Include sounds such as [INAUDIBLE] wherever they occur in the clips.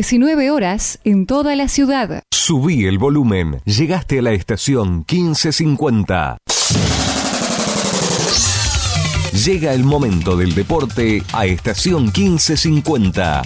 19 horas en toda la ciudad. Subí el volumen. Llegaste a la estación 1550. Llega el momento del deporte a estación 1550.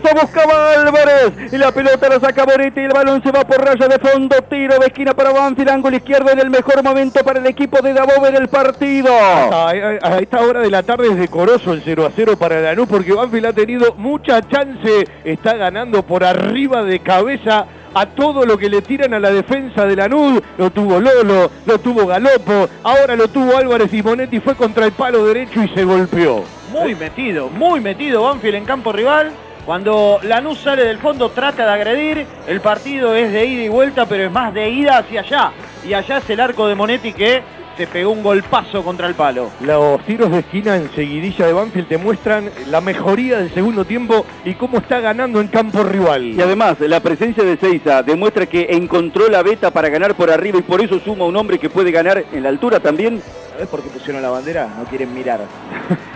Cabeza, buscaba Álvarez. Y la pelota la saca Boretti y el balón se va por raya de fondo. Tiro de esquina para Banfield, ángulo izquierdo en el mejor momento para el equipo de Dabove del partido. A, a- a esta hora de la tarde es decoroso el 0 a 0 para Lanús porque Banfield ha tenido mucha chance, está ganando por arriba de cabeza a todo lo que le tiran a la defensa de Lanús, lo tuvo Lolo, lo tuvo Galopo, ahora lo tuvo Álvarez y Monetti, fue contra el palo derecho y se golpeó. Muy metido, muy metido Banfield en campo rival. Cuando Lanús sale del fondo trata de agredir, el partido es de ida y vuelta, pero es más de ida hacia allá. Y allá es el arco de Monetti que se pegó un golpazo contra el palo. Los tiros de esquina en seguidilla de Banfield te muestran la mejoría del segundo tiempo y cómo está ganando en campo rival. Y además, la presencia de Seiza demuestra que encontró la beta para ganar por arriba y por eso suma un hombre que puede ganar en la altura también. ¿Sabes por qué pusieron la bandera? No quieren mirar.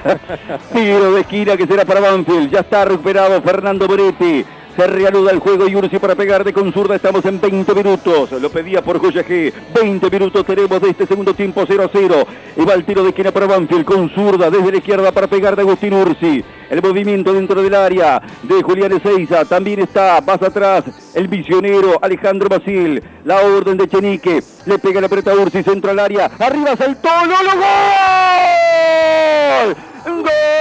[LAUGHS] Tiro de esquina que será para Banfield. Ya está recuperado Fernando Boretti. Se reanuda el juego y Ursi para pegar de con zurda. Estamos en 20 minutos. Lo pedía por Joya G. 20 minutos tenemos de este segundo tiempo 0 a 0. Y va el tiro de esquina para Banfield con zurda desde la izquierda para pegar de Agustín Ursi. El movimiento dentro del área de Julián Ezeiza. También está más atrás el visionero Alejandro Basil. La orden de Chenique. Le pega la pelota a Ursi. Centro al área. Arriba saltó. ¡No lo gol! ¡Gol! ¡Gol!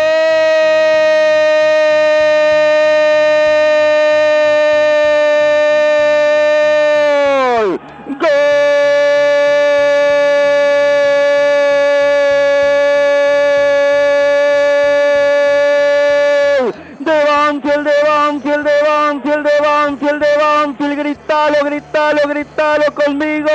Gritalo, gritalo, conmigo.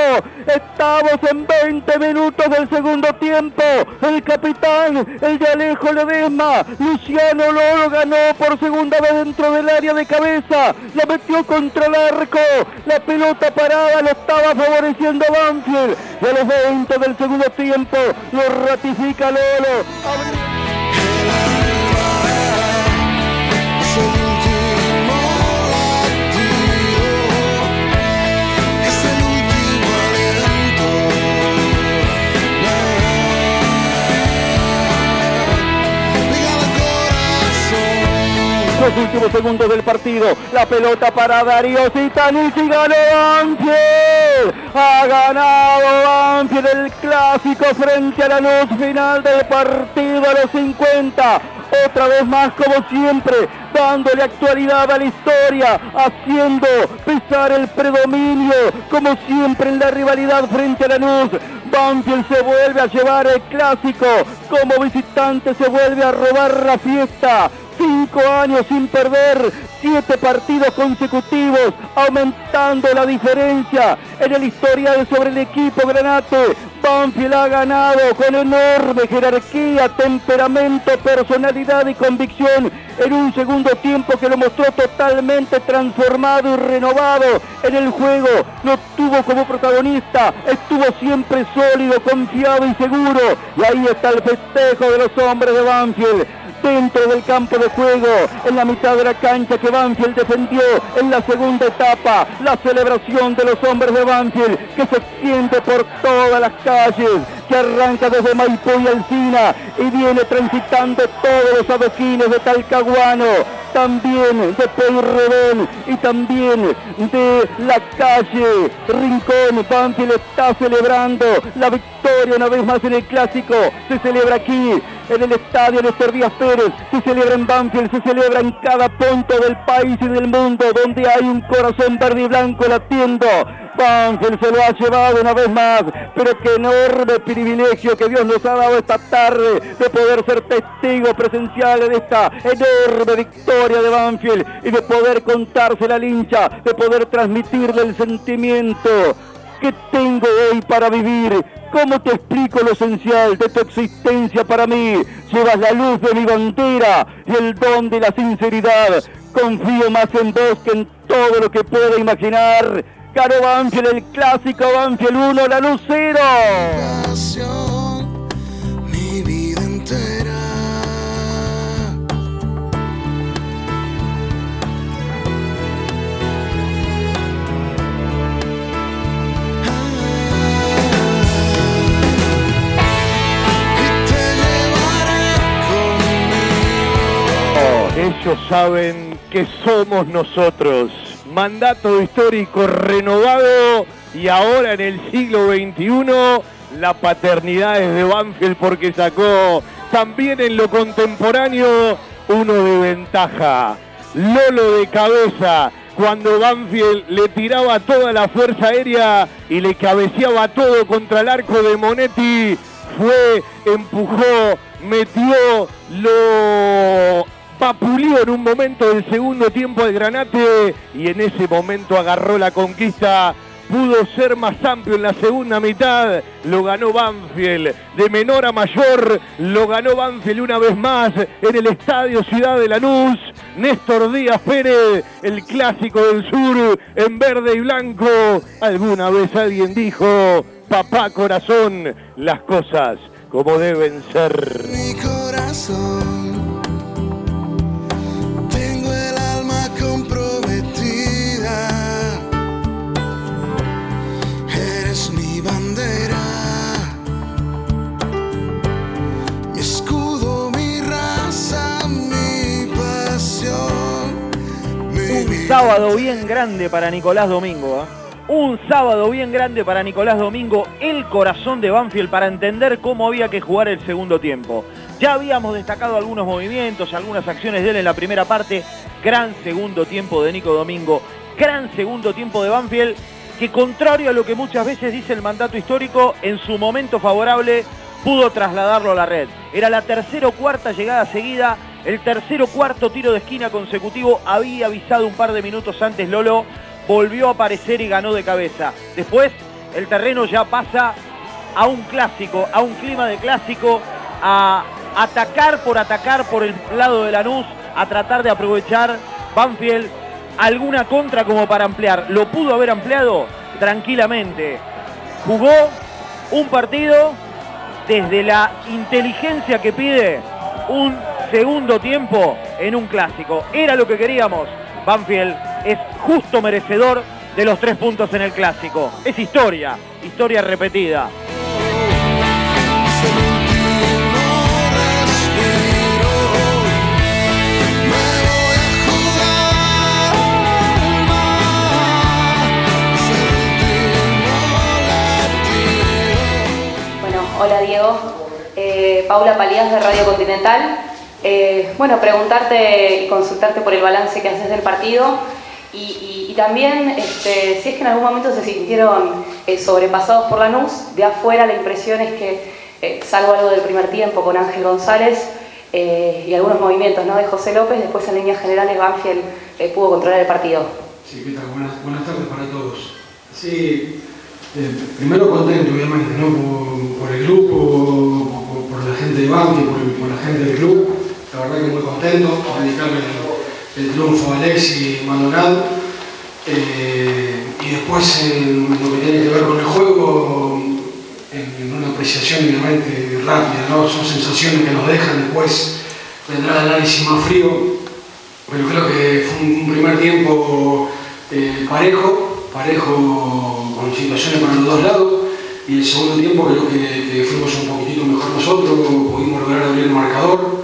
Estamos en 20 minutos del segundo tiempo. El capitán, el de Alejo Ledesma, Luciano Loro ganó por segunda vez dentro del área de cabeza. La metió contra el arco. La pelota parada lo estaba favoreciendo Banfield. Y a los 20 del segundo tiempo lo ratifica Lolo. Los últimos segundos del partido. La pelota para Darío Zitanich y ganó Banfield. Ha ganado Banfield el clásico frente a la luz final del partido a los 50. Otra vez más como siempre, dándole actualidad a la historia, haciendo pesar el predominio, como siempre en la rivalidad frente a la luz. Banfield se vuelve a llevar el clásico, como visitante se vuelve a robar la fiesta. Cinco años sin perder, siete partidos consecutivos, aumentando la diferencia en el historial sobre el equipo Granate. Banfield ha ganado con enorme jerarquía, temperamento, personalidad y convicción en un segundo tiempo que lo mostró totalmente transformado y renovado en el juego. Lo tuvo como protagonista, estuvo siempre sólido, confiado y seguro. Y ahí está el festejo de los hombres de Banfield dentro del campo de juego, en la mitad de la cancha que Banfield defendió en la segunda etapa, la celebración de los hombres de Banfield que se extiende por todas las calles, que arranca desde Maipú y Alcina y viene transitando todos los adoquines de Talcahuano, también de Peyrredón y también de la calle Rincón. Banfield está celebrando la victoria una vez más en el clásico. Se celebra aquí en el estadio Néstor Díaz Pérez, se celebra en Banfield, se celebra en cada punto del país y del mundo donde hay un corazón verde y blanco latiendo. Banfield se lo ha llevado una vez más, pero qué enorme privilegio que Dios nos ha dado esta tarde de poder ser testigos presenciales de esta enorme victoria de Banfield y de poder contársela al hincha, de poder transmitirle el sentimiento que tengo hoy para vivir. ¿Cómo te explico lo esencial de tu existencia para mí? Llevas la luz de mi bandera y el don de la sinceridad. Confío más en vos que en todo lo que pueda imaginar. Caro Banfield, el clásico Banfield 1, la luz Ellos saben que somos nosotros. Mandato histórico renovado y ahora en el siglo XXI la paternidad es de Banfield porque sacó también en lo contemporáneo uno de ventaja. Lolo de cabeza, cuando Banfield le tiraba toda la fuerza aérea y le cabeceaba todo contra el arco de Monetti, fue, empujó, metió, lo vapuleó en un momento del segundo tiempo el Granate y en ese momento agarró la conquista. Pudo ser más amplio en la segunda mitad, lo ganó Banfield. De menor a mayor, lo ganó Banfield una vez más en el Estadio Ciudad de Lanús. Néstor Díaz Pérez, el clásico del sur, en verde y blanco. Alguna vez alguien dijo, papá corazón, las cosas como deben ser. mi corazón. Sábado bien grande para Nicolás Domingo. ¿eh? Un sábado bien grande para Nicolás Domingo, el corazón de Banfield para entender cómo había que jugar el segundo tiempo. Ya habíamos destacado algunos movimientos, algunas acciones de él en la primera parte. Gran segundo tiempo de Nico Domingo, gran segundo tiempo de Banfield, que contrario a lo que muchas veces dice el mandato histórico, en su momento favorable pudo trasladarlo a la red. Era la tercera o cuarta llegada seguida, el tercer o cuarto tiro de esquina consecutivo había avisado un par de minutos antes Lolo, volvió a aparecer y ganó de cabeza. Después el terreno ya pasa a un clásico, a un clima de clásico, a atacar por atacar por el lado de Lanús, a tratar de aprovechar Banfield alguna contra como para ampliar. ¿Lo pudo haber ampliado? Tranquilamente. Jugó un partido desde la inteligencia que pide un segundo tiempo en un clásico. Era lo que queríamos. Banfield es justo merecedor de los tres puntos en el clásico. Es historia, historia repetida. Bueno, hola Diego. Eh, Paula Palías de Radio Continental. Eh, bueno, preguntarte y consultarte por el balance que haces del partido y, también este, si es que en algún momento se sintieron eh, sobrepasados por Lanús. De afuera la impresión es que, salvo algo del primer tiempo con Ángel González y algunos movimientos ¿no? de José López, después en líneas generales Banfield pudo controlar el partido. Sí, ¿qué tal? Buenas, tardes para todos. Sí, primero contento obviamente, ¿no? Por, por el grupo, de Banque, por, por la gente del club. La verdad que muy contento, dedicarle el, triunfo a Alexi Maldonado. Eh, y después en lo que tiene que ver con el juego, en, una apreciación obviamente rápida, ¿no? Son sensaciones que nos dejan después, vendrá el análisis más frío, pero creo que fue un, un primer tiempo eh, parejo, parejo con situaciones para los dos lados, y el segundo tiempo creo que, fuimos un poquitito mejor nosotros, pudimos lograr abrir el marcador,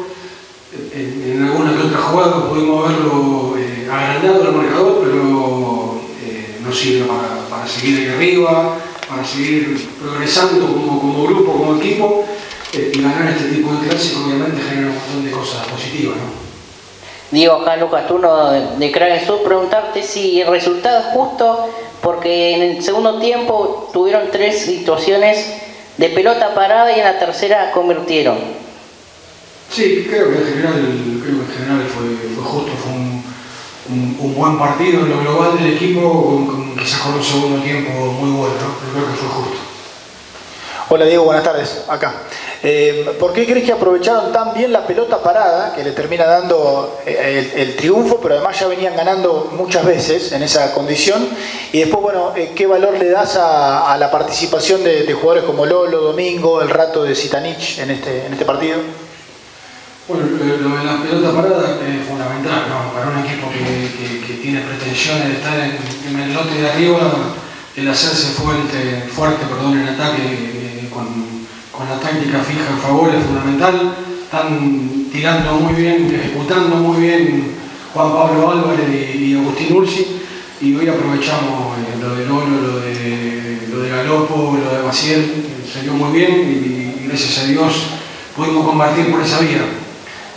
en, en alguna que otra jugada pudimos haberlo eh, agrandado el marcador, pero eh, no sirve para, para seguir ahí arriba, para seguir progresando como, como grupo, como equipo, eh, y ganar este tipo de clásicos obviamente genera un montón de cosas positivas. ¿no? Diego, acá Lucas Turno de Kragen Sur, preguntarte si el resultado es justo, porque en el segundo tiempo tuvieron tres situaciones de pelota parada y en la tercera convirtieron. Sí, creo que en general, creo que en general fue, fue justo, fue un, un, un, buen partido en lo global del equipo, con, con, quizás con un segundo tiempo muy bueno, ¿no? creo que fue justo. Hola Diego, buenas tardes, acá. Eh, ¿Por qué crees que aprovecharon tan bien la pelota parada, que le termina dando eh, el, triunfo, pero además ya venían ganando muchas veces en esa condición? Y después, bueno, eh, ¿qué valor le das a, la participación de, jugadores como Lolo, Domingo, el rato de Sitanich en este, en este partido? Bueno, lo de la pelota parada es fundamental, ¿no? Para un equipo que, tiene pretensiones de estar en, en, el lote de arriba, el hacerse fuerte, fuerte perdón, en ataque con, con, la táctica fija a favor es fundamental. Están tirando muy bien, ejecutando muy bien Juan Pablo Álvarez y, Agustín Ursi. Y hoy aprovechamos eh, lo de Lolo, lo de, lo de Galopo, lo de Maciel, salió muy bien y, y gracias a Dios pudimos combatir por esa vía.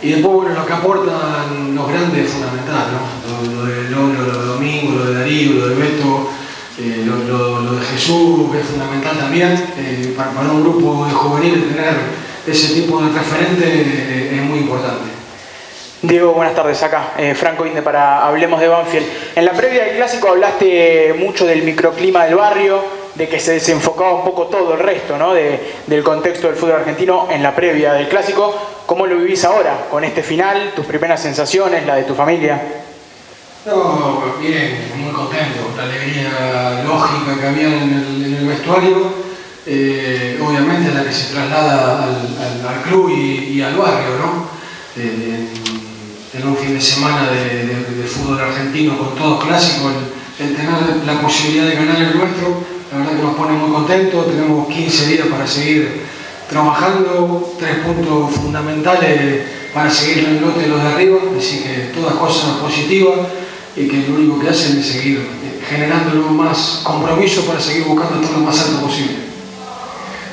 Y después, bueno, lo que aportan los grandes es fundamental, ¿no? Lo, lo de Lolo, lo de Domingo, lo de Darío, lo de Beto, eh, lo, lo, lo, de Jesús, es fundamental también, eh, para, para, un grupo de juveniles tener ese tipo de referente eh, es muy importante. Diego, buenas tardes acá. Eh, Franco Inde para Hablemos de Banfield. En la previa del clásico hablaste mucho del microclima del barrio, de que se desenfocaba un poco todo el resto ¿no? de, del contexto del fútbol argentino en la previa del clásico. ¿Cómo lo vivís ahora con este final? ¿Tus primeras sensaciones, la de tu familia? No, bien, muy contento. La alegría lógica que había en el, vestuario, eh, obviamente la que se traslada al, club y, al barrio, ¿no? Eh, en, un fin de semana de, fútbol argentino con todos clásicos, el, el, tener la posibilidad de ganar el nuestro, la verdad que nos pone muy contentos. Tenemos 15 días para seguir trabajando, tres puntos fundamentales para seguir en el lote de los de arriba, así que todas cosas positivas y que lo único que hacen es seguir generando más compromiso para seguir buscando estar lo más alto posible.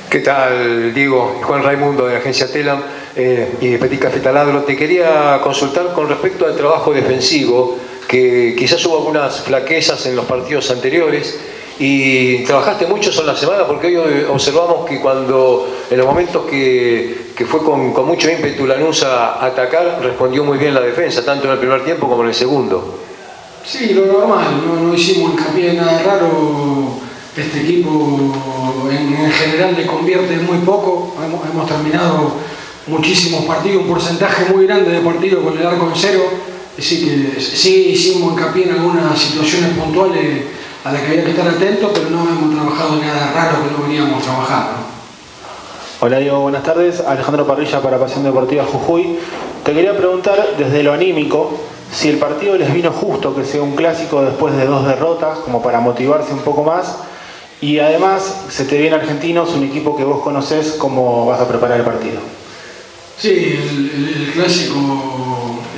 ¿Qué tal, Diego? Juan Raimundo de la agencia Telam eh, y de Petit Café Taladro. Te quería consultar con respecto al trabajo defensivo, que quizás hubo algunas flaquezas en los partidos anteriores y trabajaste mucho en la semana porque hoy observamos que cuando en los momentos que, que fue con, con, mucho ímpetu Lanús a atacar, respondió muy bien la defensa, tanto en el primer tiempo como en el segundo. Sí, lo normal, no, no hicimos hincapié en nada raro. Este equipo en, en, general le convierte muy poco. Hemos, terminado muchísimos partidos, un porcentaje muy grande de partidos con el arco en cero. Así que sí hicimos hincapié en algunas situaciones puntuales a las que había que estar atentos, pero no hemos trabajado nada raro que no veníamos trabajando. Hola Diego, buenas tardes. Alejandro Parrilla para Pasión Deportiva Jujuy. Te quería preguntar desde lo anímico, si el partido les vino justo que sea un clásico después de dos derrotas, como para motivarse un poco más, y además se te viene Argentinos, un equipo que vos conocés, ¿cómo vas a preparar el partido? Sí, el, clásico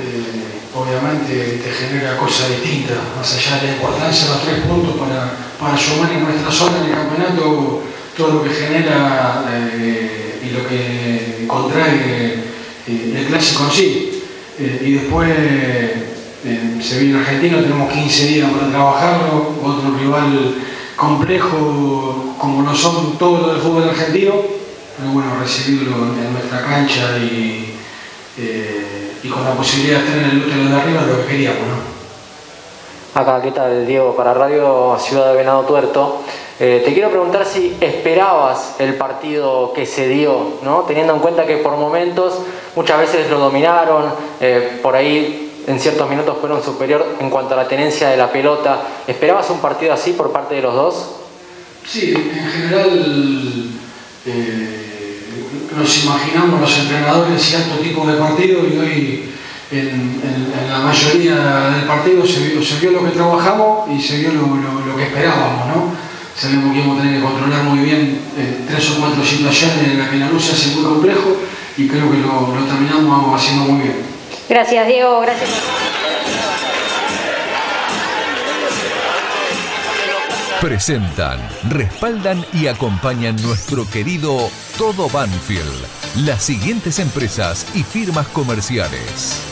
eh, obviamente te genera cosas distintas, más allá de la importancia de los tres puntos para, para sumar en nuestra zona en el campeonato, todo lo que genera eh, y lo que contrae eh, el clásico en sí. Eh, y después eh, se viene Argentino, tenemos 15 días para trabajarlo, otro rival complejo como lo son todos los del fútbol argentino, pero bueno, recibirlo en nuestra cancha y, eh, y con la posibilidad de estar en el lote de arriba lo que queríamos, ¿no? Acá, ¿qué tal? Diego, para Radio Ciudad de Venado Tuerto. Eh, te quiero preguntar si esperabas el partido que se dio, ¿no? teniendo en cuenta que por momentos muchas veces lo dominaron, eh, por ahí en ciertos minutos fueron superior en cuanto a la tenencia de la pelota. ¿Esperabas un partido así por parte de los dos? Sí, en general eh, nos imaginamos los entrenadores cierto tipo de partido y hoy en, en, en, la mayoría del partido se vio, se vio, lo que trabajamos y se vio lo, lo, lo que esperábamos, ¿no? Sabemos que íbamos a tener que controlar muy bien eh, tres o cuatro situaciones en las que la luz se hace muy complejo y creo que lo, lo terminamos haciendo muy bien. Gracias Diego, gracias. Presentan, respaldan y acompañan nuestro querido Todo Banfield, las siguientes empresas y firmas comerciales.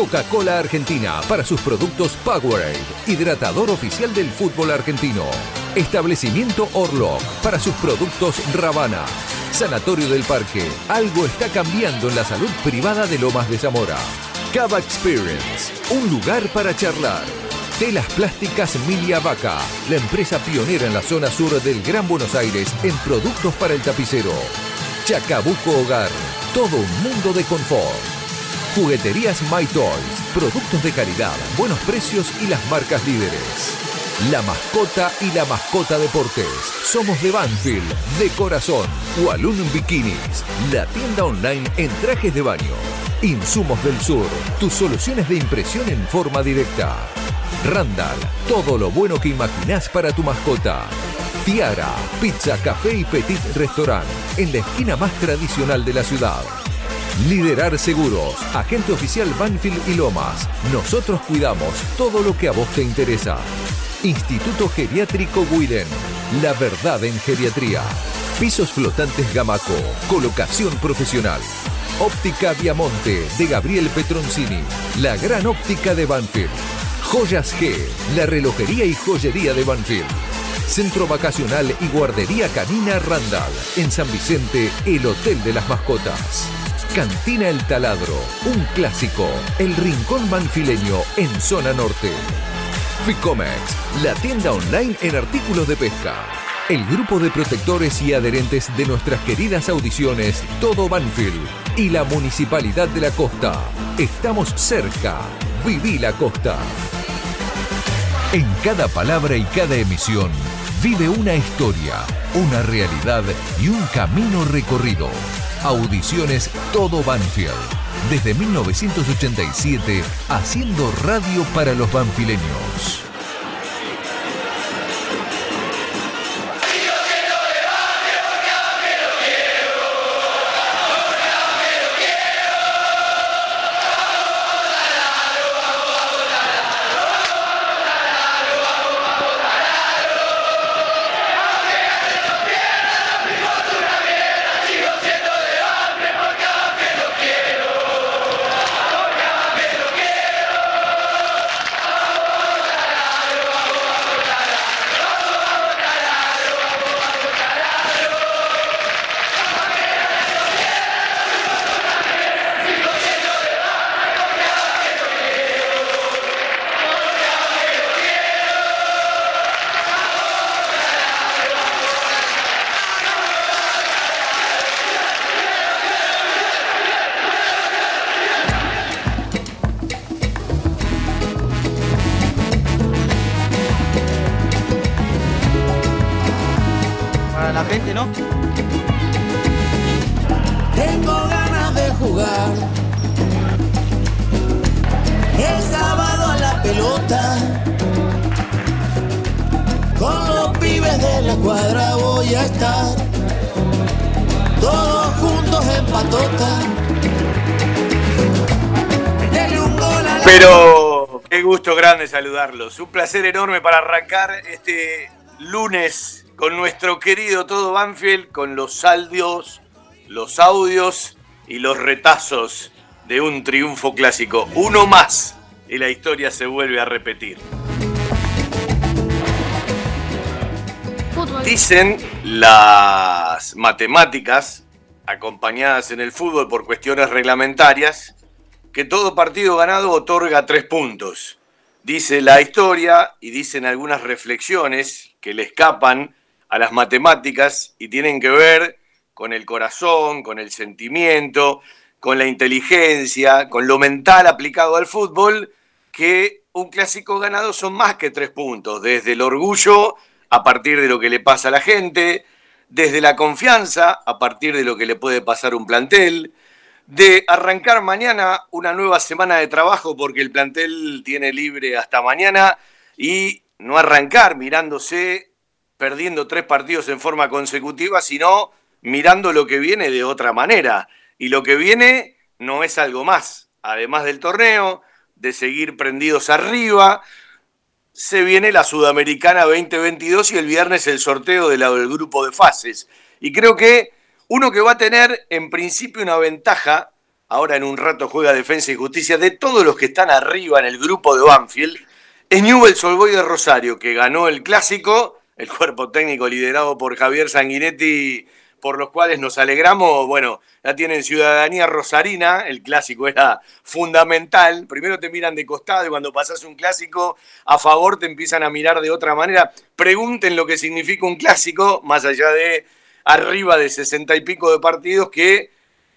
Coca-Cola Argentina para sus productos Powerade, hidratador oficial del fútbol argentino. Establecimiento Orlock para sus productos Ravana. Sanatorio del Parque, algo está cambiando en la salud privada de Lomas de Zamora. Cava Experience, un lugar para charlar. Telas Plásticas Milia Vaca, la empresa pionera en la zona sur del Gran Buenos Aires en productos para el tapicero. Chacabuco Hogar, todo un mundo de confort. Jugueterías My Toys, productos de calidad, buenos precios y las marcas líderes. La mascota y la mascota deportes. Somos de Banfield, de corazón. Walloon Bikinis, la tienda online en trajes de baño. Insumos del Sur, tus soluciones de impresión en forma directa. Randall, todo lo bueno que imaginás para tu mascota. Tiara, pizza, café y petit restaurant, en la esquina más tradicional de la ciudad. Liderar Seguros, agente oficial Banfield y Lomas. Nosotros cuidamos todo lo que a vos te interesa. Instituto Geriátrico Guiden. La verdad en geriatría. Pisos flotantes Gamaco. Colocación profesional. Óptica Viamonte de Gabriel Petroncini. La gran óptica de Banfield. Joyas G. La relojería y joyería de Banfield. Centro Vacacional y Guardería Canina Randall. En San Vicente, el Hotel de las Mascotas. Cantina El Taladro, un clásico. El Rincón Banfileño en Zona Norte. Ficomex, la tienda online en artículos de pesca. El grupo de protectores y adherentes de nuestras queridas audiciones Todo Banfield y la Municipalidad de la Costa. Estamos cerca. Viví la costa. En cada palabra y cada emisión vive una historia, una realidad y un camino recorrido. Audiciones Todo Banfield. Desde 1987, haciendo radio para los banfileños. Placer enorme para arrancar este lunes con nuestro querido todo Banfield, con los saldios, los audios y los retazos de un triunfo clásico. Uno más y la historia se vuelve a repetir. Dicen las matemáticas, acompañadas en el fútbol por cuestiones reglamentarias, que todo partido ganado otorga tres puntos. Dice la historia y dicen algunas reflexiones que le escapan a las matemáticas y tienen que ver con el corazón, con el sentimiento, con la inteligencia, con lo mental aplicado al fútbol, que un clásico ganado son más que tres puntos, desde el orgullo a partir de lo que le pasa a la gente, desde la confianza a partir de lo que le puede pasar un plantel, de arrancar mañana una nueva semana de trabajo porque el plantel tiene libre hasta mañana y no arrancar mirándose perdiendo tres partidos en forma consecutiva, sino mirando lo que viene de otra manera. Y lo que viene no es algo más, además del torneo, de seguir prendidos arriba, se viene la Sudamericana 2022 y el viernes el sorteo de la- del grupo de fases. Y creo que uno que va a tener en principio una ventaja ahora en un rato juega Defensa y Justicia, de todos los que están arriba en el grupo de Banfield, es Newell's Old Boys de Rosario, que ganó el clásico, el cuerpo técnico liderado por Javier Sanguinetti, por los cuales nos alegramos. Bueno, ya tienen ciudadanía rosarina, el clásico era fundamental. Primero te miran de costado y cuando pasas un clásico a favor te empiezan a mirar de otra manera. Pregunten lo que significa un clásico, más allá de arriba de sesenta y pico de partidos, que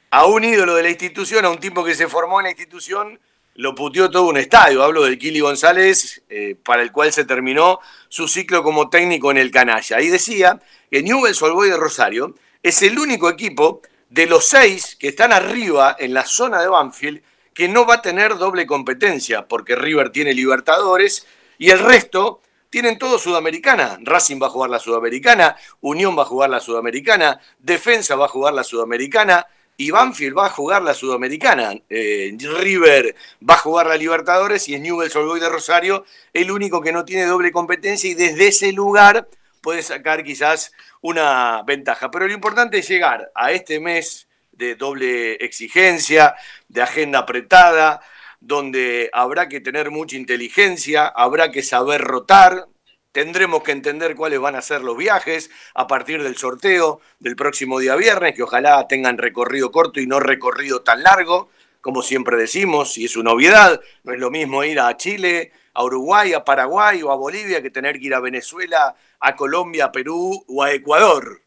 a un ídolo de la institución, a un tipo que se formó en la institución, lo puteó todo un estadio. Hablo del Kili González, eh, para el cual se terminó su ciclo como técnico en el Canalla. Y decía que Newell's Old Boys de Rosario es el único equipo de los seis que están arriba en la zona de Banfield que no va a tener doble competencia, porque River tiene Libertadores y el resto tienen todo Sudamericana. Racing va a jugar la Sudamericana, Unión va a jugar la Sudamericana, Defensa va a jugar la Sudamericana y Banfield va a jugar la Sudamericana. Eh, River va a jugar la Libertadores y es Newell's Old Boys de Rosario el único que no tiene doble competencia y desde ese lugar puede sacar quizás una ventaja. Pero lo importante es llegar a este mes de doble exigencia, de agenda apretada, donde habrá que tener mucha inteligencia, habrá que saber rotar, tendremos que entender cuáles van a ser los viajes a partir del sorteo del próximo día viernes, que ojalá tengan recorrido corto y no recorrido tan largo, como siempre decimos, y es una obviedad, no es lo mismo ir a Chile, a Uruguay, a Paraguay o a Bolivia que tener que ir a Venezuela, a Colombia, a Perú o a Ecuador.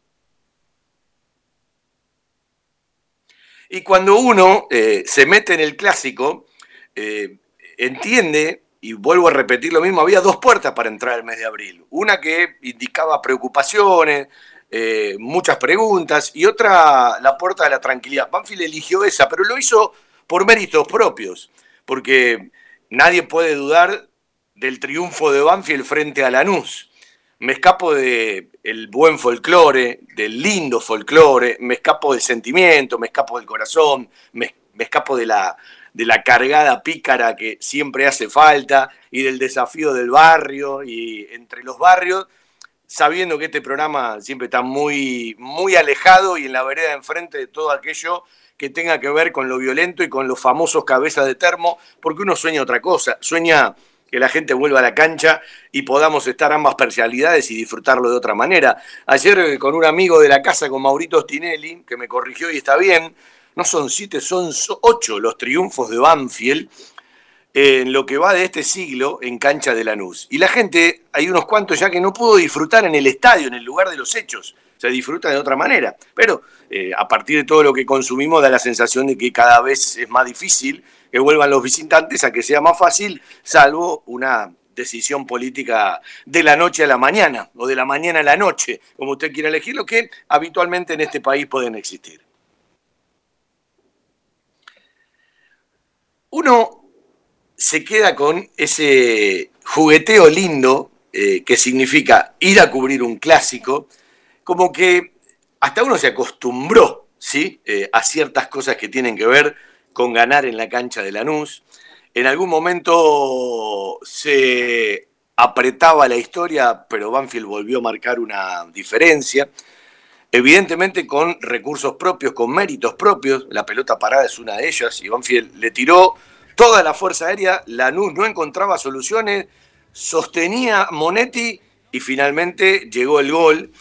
Y cuando uno eh, se mete en el clásico, eh, entiende, y vuelvo a repetir lo mismo, había dos puertas para entrar el mes de abril. Una que indicaba preocupaciones, eh, muchas preguntas, y otra la puerta de la tranquilidad. Banfield eligió esa, pero lo hizo por méritos propios, porque nadie puede dudar del triunfo de Banfield frente a Lanús. Me escapo del el buen folclore, del lindo folclore, me escapo del sentimiento, me escapo del corazón, me, escapo de la, de la cargada pícara que siempre hace falta y del desafío del barrio y entre los barrios, sabiendo que este programa siempre está muy, muy alejado y en la vereda enfrente de todo aquello que tenga que ver con lo violento y con los famosos cabezas de termo, porque uno sueña otra cosa, sueña que la gente vuelva a la cancha y podamos estar ambas parcialidades y disfrutarlo de otra manera. Ayer eh, con un amigo de la casa, con Maurito Stinelli, que me corrigió y está bien, no son siete, son ocho los triunfos de Banfield en lo que va de este siglo en cancha de Lanús. Y la gente, hay unos cuantos ya que no pudo disfrutar en el estadio, en el lugar de los hechos. Se disfruta de otra manera. Pero eh, a partir de todo lo que consumimos da la sensación de que cada vez es más difícil que vuelvan los visitantes a que sea más fácil, salvo una decisión política de la noche a la mañana o de la mañana a la noche, como usted quiera elegirlo, que habitualmente en este país pueden existir. Uno se queda con ese jugueteo lindo eh, que significa ir a cubrir un clásico, como que hasta uno se acostumbró ¿sí? Eh, a ciertas cosas que tienen que ver con ganar en la cancha de Lanús. En algún momento se apretaba la historia, pero Banfield volvió a marcar una diferencia. Evidentemente con recursos propios, con méritos propios. La pelota parada es una de ellas y Banfield le tiró toda la fuerza aérea. Lanús no encontraba soluciones, sostenía Monetti y finalmente llegó el gol.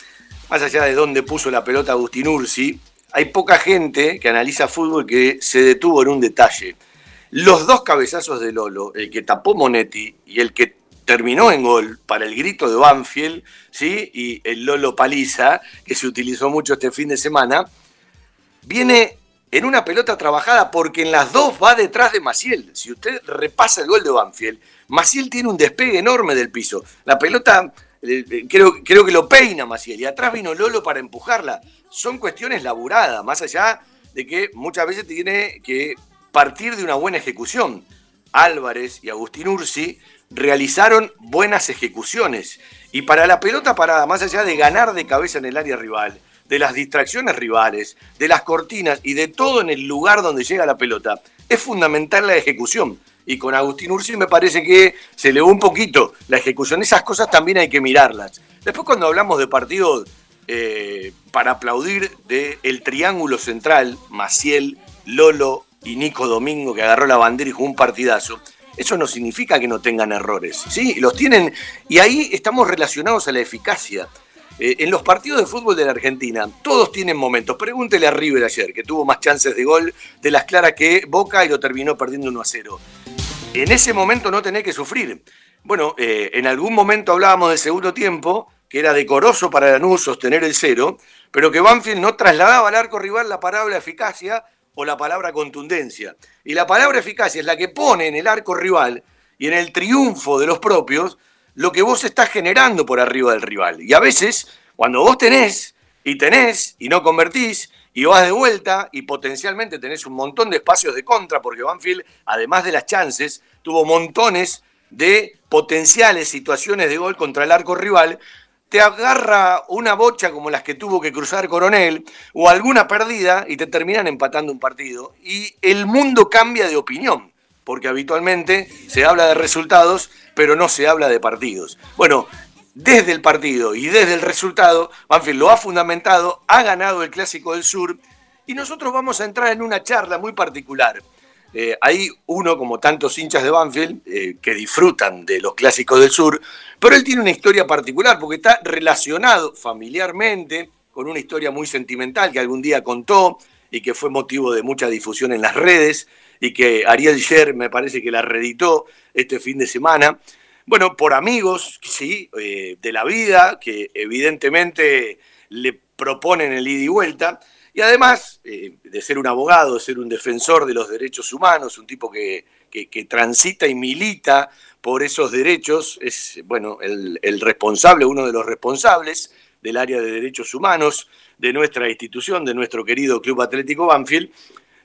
Más allá de dónde puso la pelota Agustín Ursi, hay poca gente que analiza fútbol que se detuvo en un detalle. Los dos cabezazos de Lolo, el que tapó Monetti y el que terminó en gol para el grito de Banfield, ¿sí? y el Lolo Paliza, que se utilizó mucho este fin de semana, viene en una pelota trabajada porque en las dos va detrás de Maciel. Si usted repasa el gol de Banfield, Maciel tiene un despegue enorme del piso. La pelota creo, creo que lo peina Maciel y atrás vino Lolo para empujarla. Son cuestiones laburadas, más allá de que muchas veces tiene que partir de una buena ejecución. Álvarez y Agustín Ursi realizaron buenas ejecuciones. Y para la pelota parada, más allá de ganar de cabeza en el área rival, de las distracciones rivales, de las cortinas y de todo en el lugar donde llega la pelota, es fundamental la ejecución y con Agustín Ursi me parece que se elevó un poquito la ejecución. Esas cosas también hay que mirarlas. Después cuando hablamos de partidos eh, para aplaudir del el triángulo central, Maciel, Lolo, y Nico Domingo que agarró la bandera y jugó un partidazo, eso no significa que no tengan errores. Sí, los tienen y ahí estamos relacionados a la eficacia. Eh, en los partidos de fútbol de la Argentina, todos tienen momentos. Pregúntele a River ayer, que tuvo más chances de gol de las claras que Boca y lo terminó perdiendo 1 a 0. En ese momento no tenés que sufrir. Bueno, eh, en algún momento hablábamos del segundo tiempo, que era decoroso para Lanús sostener el cero, pero que Banfield no trasladaba al arco rival la palabra eficacia o la palabra contundencia. Y la palabra eficacia es la que pone en el arco rival y en el triunfo de los propios lo que vos estás generando por arriba del rival. Y a veces, cuando vos tenés y tenés y no convertís y vas de vuelta y potencialmente tenés un montón de espacios de contra, porque Banfield, además de las chances, tuvo montones de potenciales situaciones de gol contra el arco rival, te agarra una bocha como las que tuvo que cruzar Coronel o alguna perdida y te terminan empatando un partido. Y el mundo cambia de opinión, porque habitualmente se habla de resultados, pero no se habla de partidos. Bueno, desde el partido y desde el resultado, Banfield lo ha fundamentado, ha ganado el Clásico del Sur y nosotros vamos a entrar en una charla muy particular. Eh, hay uno, como tantos hinchas de Banfield, eh, que disfrutan de los clásicos del sur, pero él tiene una historia particular porque está relacionado familiarmente con una historia muy sentimental que algún día contó y que fue motivo de mucha difusión en las redes y que Ariel Sher me parece que la reeditó este fin de semana. Bueno, por amigos, sí, eh, de la vida, que evidentemente le proponen el ida y vuelta. Y además eh, de ser un abogado, de ser un defensor de los derechos humanos, un tipo que, transita y milita por esos derechos, es bueno, el, responsable, uno de los responsables del área de derechos humanos de nuestra institución, de nuestro querido Club Atlético Banfield.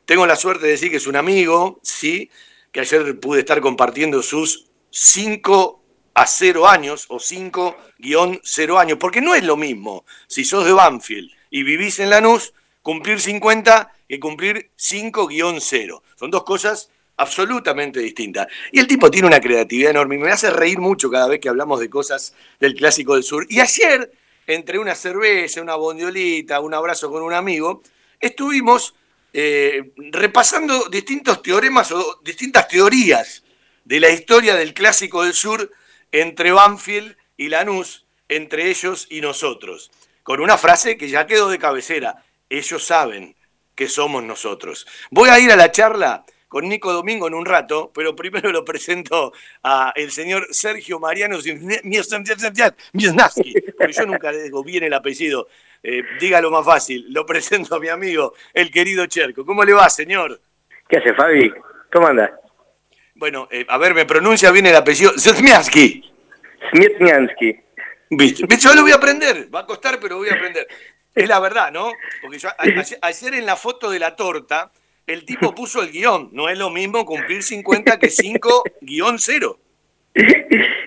Tengo la suerte de decir que es un amigo, sí, que ayer pude estar compartiendo sus 5 a 0 años o 5-0 años, porque no es lo mismo si sos de Banfield y vivís en Lanús cumplir 50 que cumplir 5-0. Son dos cosas absolutamente distintas. Y el tipo tiene una creatividad enorme y me hace reír mucho cada vez que hablamos de cosas del Clásico del Sur. Y ayer, entre una cerveza, una bondiolita, un abrazo con un amigo, estuvimos eh, repasando distintos teoremas o distintas teorías de la historia del Clásico del Sur entre Banfield y Lanús, entre ellos y nosotros, con una frase que ya quedó de cabecera ellos saben que somos nosotros. Voy a ir a la charla con Nico Domingo en un rato, pero primero lo presento a el señor Sergio Mariano Miesnaski, porque yo nunca le digo bien el apellido. Eh, dígalo más fácil, lo presento a mi amigo, el querido Cherco. ¿Cómo le va, señor? ¿Qué hace, Fabi? ¿Cómo anda? Bueno, eh, a ver, me pronuncia bien el apellido. Smiaski. ¿Viste? Yo lo voy a aprender, va a costar, pero voy a aprender. Es la verdad, ¿no? Porque yo, ayer en la foto de la torta, el tipo [LAUGHS] puso el guion. No es lo mismo cumplir 50 que 5 guion 0.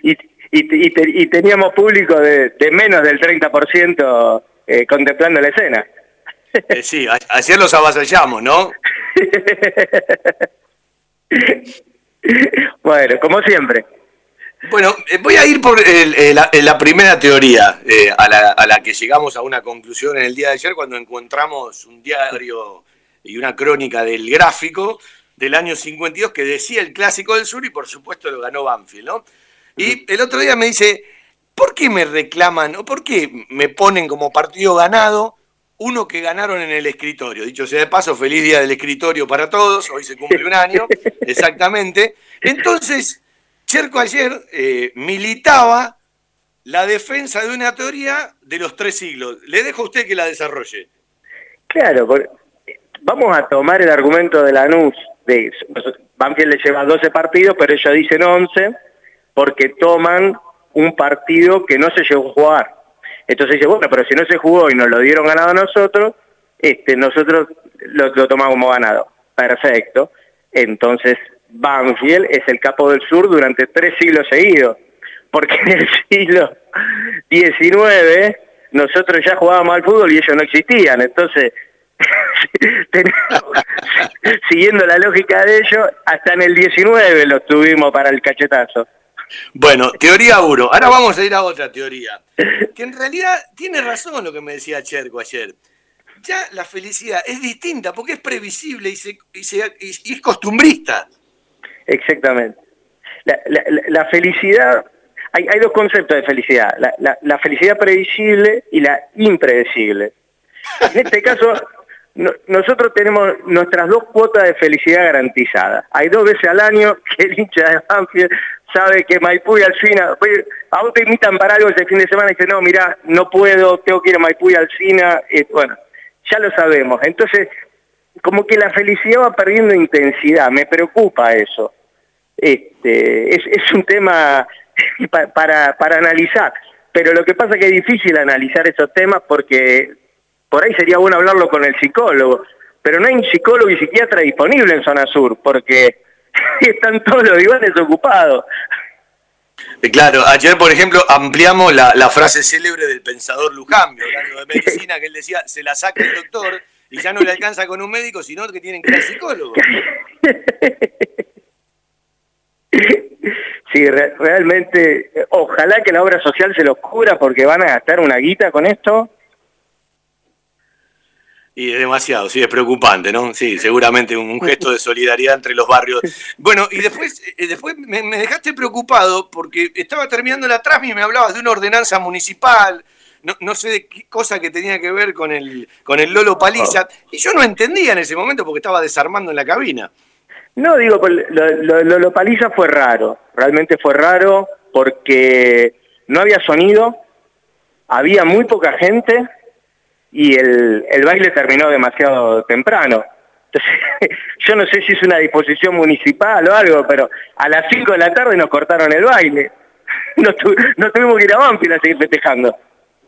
Y, y, teníamos público de, menos del 30% eh, contemplando la escena. Eh, sí, ayer los avasallamos, ¿no? [LAUGHS] bueno, como siempre. Bueno, eh, voy a ir por la, primera teoría eh, a, la, que llegamos a una conclusión en el día de ayer cuando encontramos un diario y una crónica del gráfico del año 52 que decía el clásico del sur y por supuesto lo ganó Banfield, ¿no? Y el otro día me dice, ¿por qué me reclaman o por qué me ponen como partido ganado uno que ganaron en el escritorio? Dicho sea de paso, feliz día del escritorio para todos, hoy se cumple un año, [LAUGHS] exactamente. Entonces Ayer eh, militaba la defensa de una teoría de los tres siglos. Le dejo a usted que la desarrolle. Claro, vamos a tomar el argumento de Lanús. De, Banfield le lleva 12 partidos, pero ellos dicen 11 porque toman un partido que no se llegó a jugar. Entonces dice, bueno, pero si no se jugó y nos lo dieron ganado a nosotros, este, nosotros lo, lo tomamos como ganado. Perfecto. Entonces Banfield es el capo del sur durante tres siglos seguidos, porque en el siglo XIX nosotros ya jugábamos al fútbol y ellos no existían, entonces [LAUGHS] [LAUGHS] siguiendo la lógica de ellos, hasta en el 19 los tuvimos para el cachetazo. Bueno, teoría 1. Ahora vamos a ir a otra teoría. Que en realidad tiene razón lo que me decía Cherco ayer. ya la felicidad es distinta porque es previsible y, se, y, es costumbrista. Exactamente. La, felicidad, hay, hay dos conceptos de felicidad, la, la- felicidad previsible y la impredecible. En este caso, no- nosotros tenemos nuestras dos cuotas de felicidad garantizadas. Hay dos veces al año que el hincha de Banfield sabe que Maipú y Alcina, oye, a vos te invitan para algo ese fin de semana y dice, no, mira, no puedo, tengo que ir a Maipú y Alcina, bueno, ya lo sabemos. Entonces, como que la felicidad va perdiendo intensidad, me preocupa eso. Este, es, es un tema [LAUGHS] pa- para, para analizar, pero lo que pasa es que es difícil analizar esos temas porque por ahí sería bueno hablarlo con el psicólogo, pero no hay un psicólogo y psiquiatra disponible en zona sur porque [LAUGHS] están todos los divanes ocupados. Eh, Claro, ayer, por ejemplo, ampliamos la, la frase célebre del pensador Luján, hablando de medicina, que él decía, se la saca el doctor y ya no le alcanza con un médico, sino que tienen que ir al psicólogo. [LAUGHS] Sí, re- realmente, eh, ojalá que la obra social se los cubra porque van a gastar una guita con esto. Y es demasiado, sí, es preocupante, ¿no? Sí, seguramente un, un gesto de solidaridad entre los barrios. Bueno, y después, eh, después me, me dejaste preocupado porque estaba terminando la trasmi y me hablabas de una ordenanza municipal, no, no sé de qué cosa que tenía que ver con el, con el Lolo Paliza, y yo no entendía en ese momento porque estaba desarmando en la cabina. No, digo, pues, lo, lo, lo- lo paliza fue raro, realmente fue raro porque no había sonido, había muy poca gente y el, el baile terminó demasiado temprano. Entonces, [LAUGHS] yo no sé si es una disposición municipal o algo, pero a las 5 de la tarde nos cortaron el baile. [LAUGHS] Tu- no tuvimos que ir a Banfield a seguir festejando.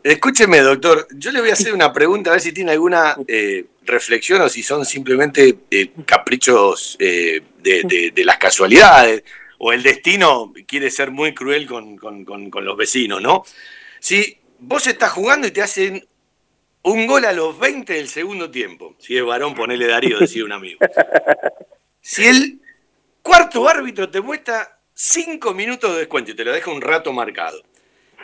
Escúcheme, doctor, yo le voy a hacer una pregunta a ver si tiene alguna eh, reflexión o si son simplemente eh, caprichos eh, de, las casualidades o el destino quiere ser muy cruel con- con los vecinos, ¿no? Si vos estás jugando y te hacen un gol a los 20 del segundo tiempo, si es varón, ponele Darío, decía un amigo. Si el cuarto árbitro te muestra 5 minutos de descuento y te lo deja un rato marcado,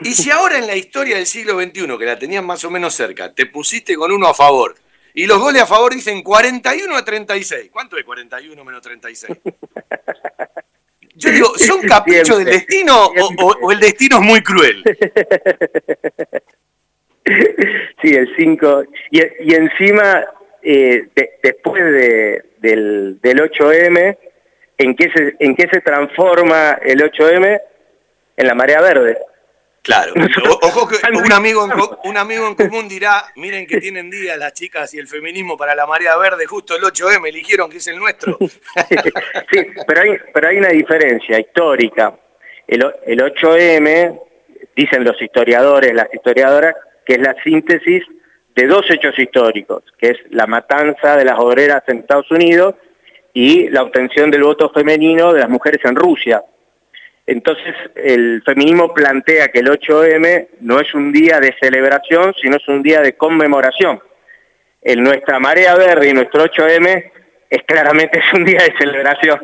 y si ahora en la historia del siglo XXI, que la tenías más o menos cerca, te pusiste con uno a favor, y los goles a favor dicen 41 a 36, ¿cuánto es 41 menos 36? Yo digo, ¿son [LAUGHS] caprichos del destino o, o- o el destino es muy cruel? [LAUGHS] Sí, el 5. Y, y encima, eh, de- después de- del, del 8M, ¿en qué, se, ¿en qué se transforma el 8M? En la marea verde. Claro. [LAUGHS] O- Ojo que un amigo, en, un amigo en común dirá, miren que tienen día las chicas y el feminismo para la marea verde, justo el 8M eligieron que es el nuestro. [LAUGHS] Sí, pero hay, pero hay una diferencia histórica. El, el 8M, dicen los historiadores, las historiadoras, que es la síntesis de dos hechos históricos, que es la matanza de las obreras en Estados Unidos y la obtención del voto femenino de las mujeres en Rusia. Entonces, el feminismo plantea que el 8M no es un día de celebración, sino es un día de conmemoración. En nuestra marea verde y nuestro 8M es claramente [LAUGHS] es un día de celebración.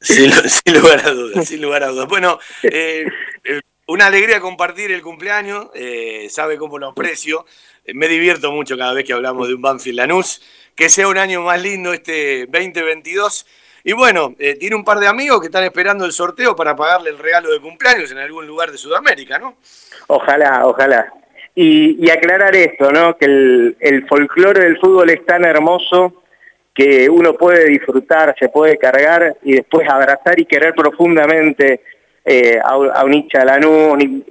Sin, lu- sin lugar a dudas, sin lugar a dudas. Bueno, eh, eh, una alegría compartir el cumpleaños, eh, sabe cómo lo aprecio. Me divierto mucho cada vez que hablamos de un Banfield Lanús. Que sea un año más lindo este 2022. Y bueno, eh, tiene un par de amigos que están esperando el sorteo para pagarle el regalo de cumpleaños en algún lugar de Sudamérica, ¿no? Ojalá, ojalá. Y, y aclarar esto, ¿no? Que el, folclore del fútbol es tan hermoso que uno puede disfrutar, se puede cargar y después abrazar y querer profundamente eh, a, a un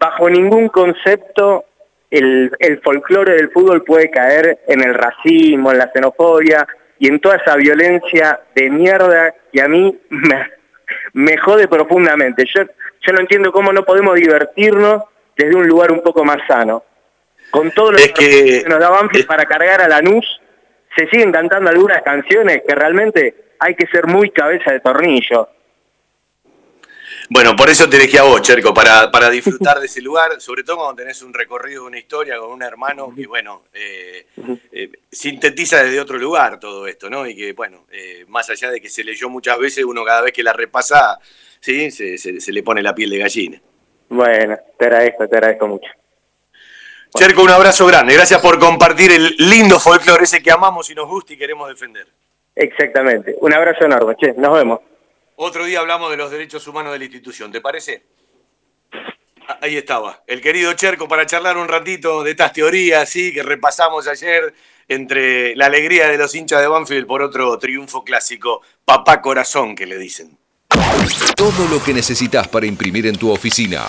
bajo ningún concepto el, el folclore del fútbol puede caer en el racismo, en la xenofobia y en toda esa violencia de mierda que a mí me, me jode profundamente. Yo, yo no entiendo cómo no podemos divertirnos desde un lugar un poco más sano. Con todo lo que, nos da Banfield para cargar a Lanús, se siguen cantando algunas canciones que realmente hay que ser muy cabeza de tornillo. Bueno, por eso te elegí a vos, Cherco, para, para [LAUGHS] disfrutar de ese lugar, sobre todo cuando tenés un recorrido, una historia con un hermano que, bueno, eh, eh, sintetiza desde otro lugar todo esto, ¿no? Y que, bueno, eh, más allá de que se leyó muchas veces, uno cada vez que la repasa, ¿sí? Se, se- se le pone la piel de gallina. Bueno, te agradezco, te agradezco mucho. Cherco, un abrazo grande. Gracias por compartir el lindo folclore ese que amamos y nos gusta y queremos defender. Exactamente. Un abrazo enorme. Che, nos vemos. Otro día hablamos de los derechos humanos de la institución, ¿te parece? Ah, Ahí estaba, el querido Cherco para charlar un ratito de estas teorías, sí, que repasamos ayer entre la alegría de los hinchas de Banfield por otro triunfo clásico, papá corazón que le dicen. Todo lo que necesitas para imprimir en tu oficina.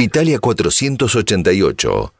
Italia 488.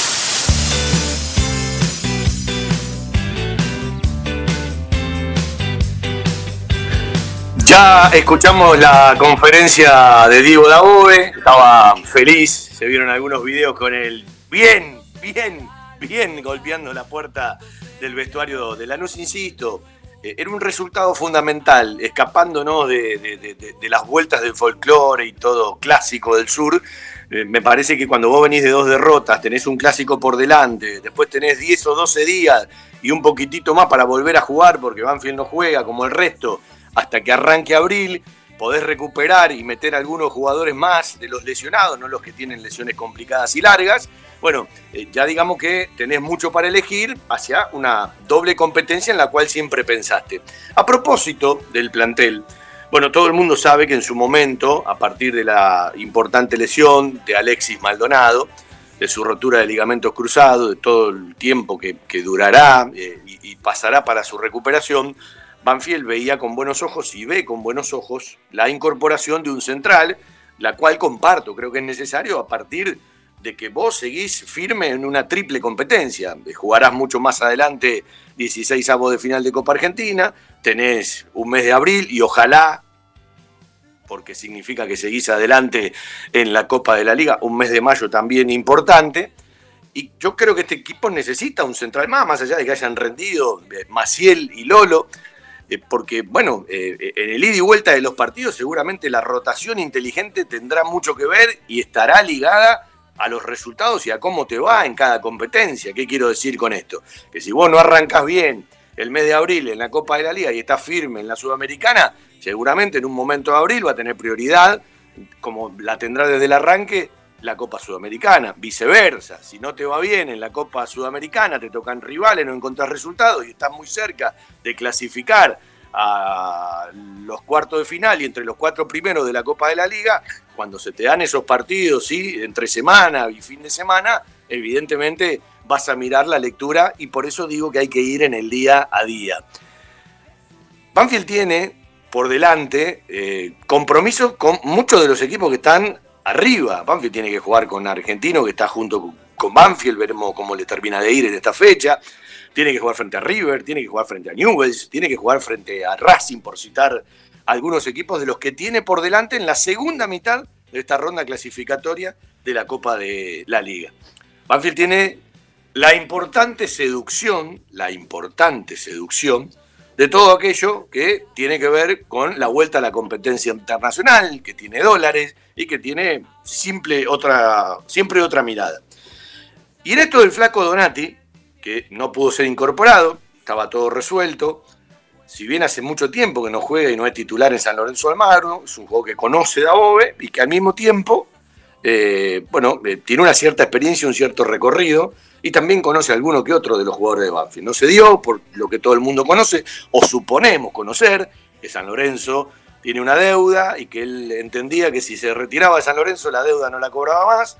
Ya escuchamos la conferencia de Diego Dabove, estaba feliz, se vieron algunos videos con él bien, bien, bien golpeando la puerta del vestuario de Lanús, insisto, eh, era un resultado fundamental, escapándonos de, las vueltas del folclore y todo clásico del sur. Eh, me parece que cuando vos venís de dos derrotas, tenés un clásico por delante, después tenés 10 o 12 días y un poquitito más para volver a jugar, porque Banfield no juega como el resto, hasta que arranque abril, podés recuperar y meter algunos jugadores más de los lesionados, no los que tienen lesiones complicadas y largas. Bueno, eh, ya digamos que tenés mucho para elegir hacia una doble competencia en la cual siempre pensaste. A propósito del plantel, bueno, todo el mundo sabe que en su momento, a partir de la importante lesión de Alexis Maldonado, de su rotura de ligamentos cruzados, de todo el tiempo que, durará eh, y pasará para su recuperación, Banfield veía con buenos ojos y ve con buenos ojos la incorporación de un central, la cual comparto, creo que es necesario a partir de que vos seguís firme en una triple competencia. Jugarás mucho más adelante 16 avos de final de Copa Argentina, tenés un mes de abril y ojalá, porque significa que seguís adelante en la Copa de la Liga, un mes de mayo también importante. Y yo creo que este equipo necesita un central más, más allá de que hayan rendido eh, Maciel y Lolo, porque, bueno, eh, eh, en el ida y vuelta de los partidos seguramente la rotación inteligente tendrá mucho que ver y estará ligada a los resultados y a cómo te va en cada competencia. ¿Qué quiero decir con esto? Que si vos no arrancas bien el mes de abril en la Copa de la Liga y estás firme en la Sudamericana, seguramente en un momento de abril va a tener prioridad, como la tendrá desde el arranque, la Copa Sudamericana. Viceversa, si no te va bien en la Copa Sudamericana, te tocan rivales, no encontrás resultados y estás muy cerca de clasificar a los cuartos de final y entre los cuatro primeros de la Copa de la Liga, cuando se te dan esos partidos, ¿sí? entre semana y fin de semana, evidentemente vas a mirar la lectura y por eso digo que hay que ir en el día a día. Banfield tiene por delante eh, compromisos con muchos de los equipos que están arriba. Banfield tiene que jugar con Argentino, que está junto con- Banfield, veremos cómo le termina de ir en esta fecha. Tiene que jugar frente a River, tiene que jugar frente a Newells, tiene que jugar frente a Racing, por citar algunos equipos de los que tiene por delante en la segunda mitad de esta ronda clasificatoria de la Copa de la Liga. Banfield tiene la importante seducción, la importante seducción de todo aquello que tiene que ver con la vuelta a la competencia internacional, que tiene dólares y que tiene simple otra, siempre otra mirada. Y en esto del flaco Donati, que no pudo ser incorporado, estaba todo resuelto, si bien hace mucho tiempo que no juega y no es titular en San Lorenzo Almagro, es un juego que conoce a Bove y que al mismo tiempo, eh, bueno, eh, tiene una cierta experiencia, un cierto recorrido y también conoce a alguno que otro de los jugadores de Banfield. No se dio por lo que todo el mundo conoce o suponemos conocer, que San Lorenzo tiene una deuda y que él entendía que si se retiraba de San Lorenzo la deuda no la cobraba más.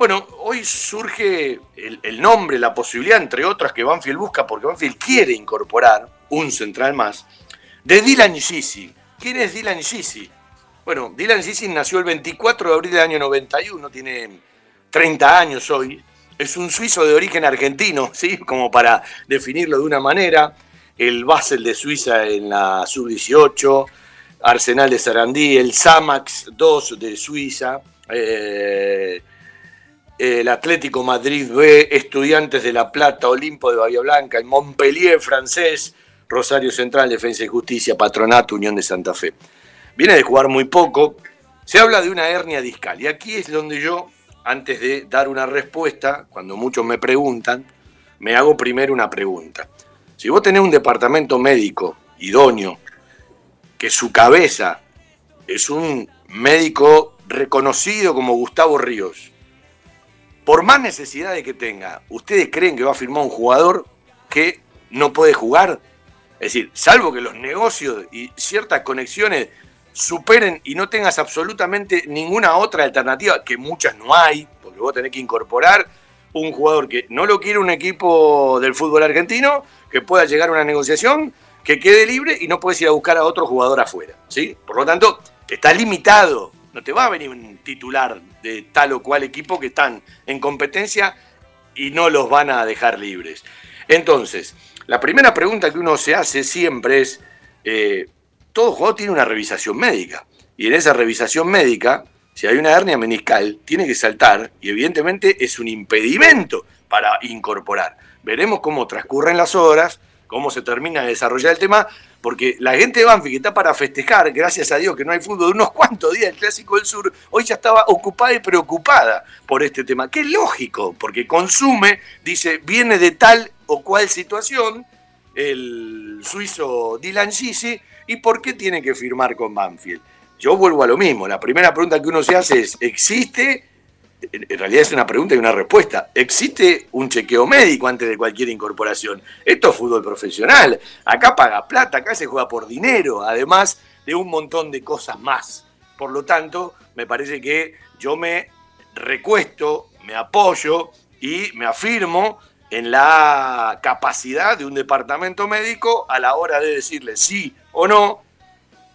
Bueno, hoy surge el, nombre, la posibilidad, entre otras, que Banfield busca, porque Banfield quiere incorporar un central más, de Dylan Gisi. ¿Quién es Dylan Gisi? Bueno, Dylan Gisi nació el 24 de abril del año 91, tiene 30 años hoy. Es un suizo de origen argentino, [LAUGHS] ¿sí? Como para definirlo de una manera. El Basel de Suiza en la sub-18, Arsenal de Sarandí, el Samax 2 de Suiza, eh, el Atlético Madrid B, Estudiantes de La Plata, Olimpo de Bahía Blanca, el Montpellier francés, Rosario Central, Defensa y Justicia, Patronato, Unión de Santa Fe. Viene de jugar muy poco. Se habla de una hernia discal. Y aquí es donde yo, antes de dar una respuesta, cuando muchos me preguntan, me hago primero una pregunta. Si vos tenés un departamento médico idóneo, que su cabeza es un médico reconocido como Gustavo Ríos, por más necesidades que tenga, ¿ustedes creen que va a firmar un jugador que no puede jugar? Es decir, salvo que los negocios y ciertas conexiones superen y no tengas absolutamente ninguna otra alternativa, que muchas no hay, porque vos tenés que incorporar un jugador que no lo quiere un equipo del fútbol argentino, que pueda llegar a una negociación, que quede libre y no puedes ir a buscar a otro jugador afuera. ¿sí? Por lo tanto, está limitado. No te va a venir un titular de tal o cual equipo que están en competencia y no los van a dejar libres. Entonces, la primera pregunta que uno se hace siempre es, eh, todo jugador tiene una revisación médica. Y en esa revisación médica, si hay una hernia meniscal, tiene que saltar y evidentemente es un impedimento para incorporar. Veremos cómo transcurren las horas, cómo se termina de desarrollar el tema, porque la gente de Banfield que está para festejar, gracias a Dios que no hay fútbol de unos cuantos días el Clásico del Sur, hoy ya estaba ocupada y preocupada por este tema, es lógico, porque consume, dice, viene de tal o cual situación el suizo Dylan Gisi y por qué tiene que firmar con Banfield. Yo vuelvo a lo mismo, la primera pregunta que uno se hace es, ¿existe? En realidad es una pregunta y una respuesta. ¿Existe un chequeo médico antes de cualquier incorporación? Esto es fútbol profesional. Acá paga plata, acá se juega por dinero, además de un montón de cosas más. Por lo tanto, me parece que yo me recuesto, me apoyo y me afirmo en la capacidad de un departamento médico a la hora de decirle sí o no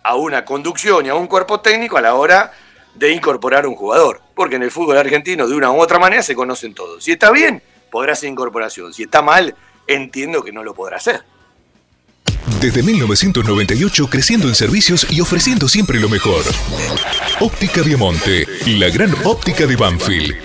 a una conducción y a un cuerpo técnico a la hora de incorporar un jugador. Porque en el fútbol argentino de una u otra manera se conocen todos. Si está bien, podrá hacer incorporación. Si está mal, entiendo que no lo podrá hacer. Desde 1998 creciendo en servicios y ofreciendo siempre lo mejor. Óptica Viamonte, la gran óptica de Banfield.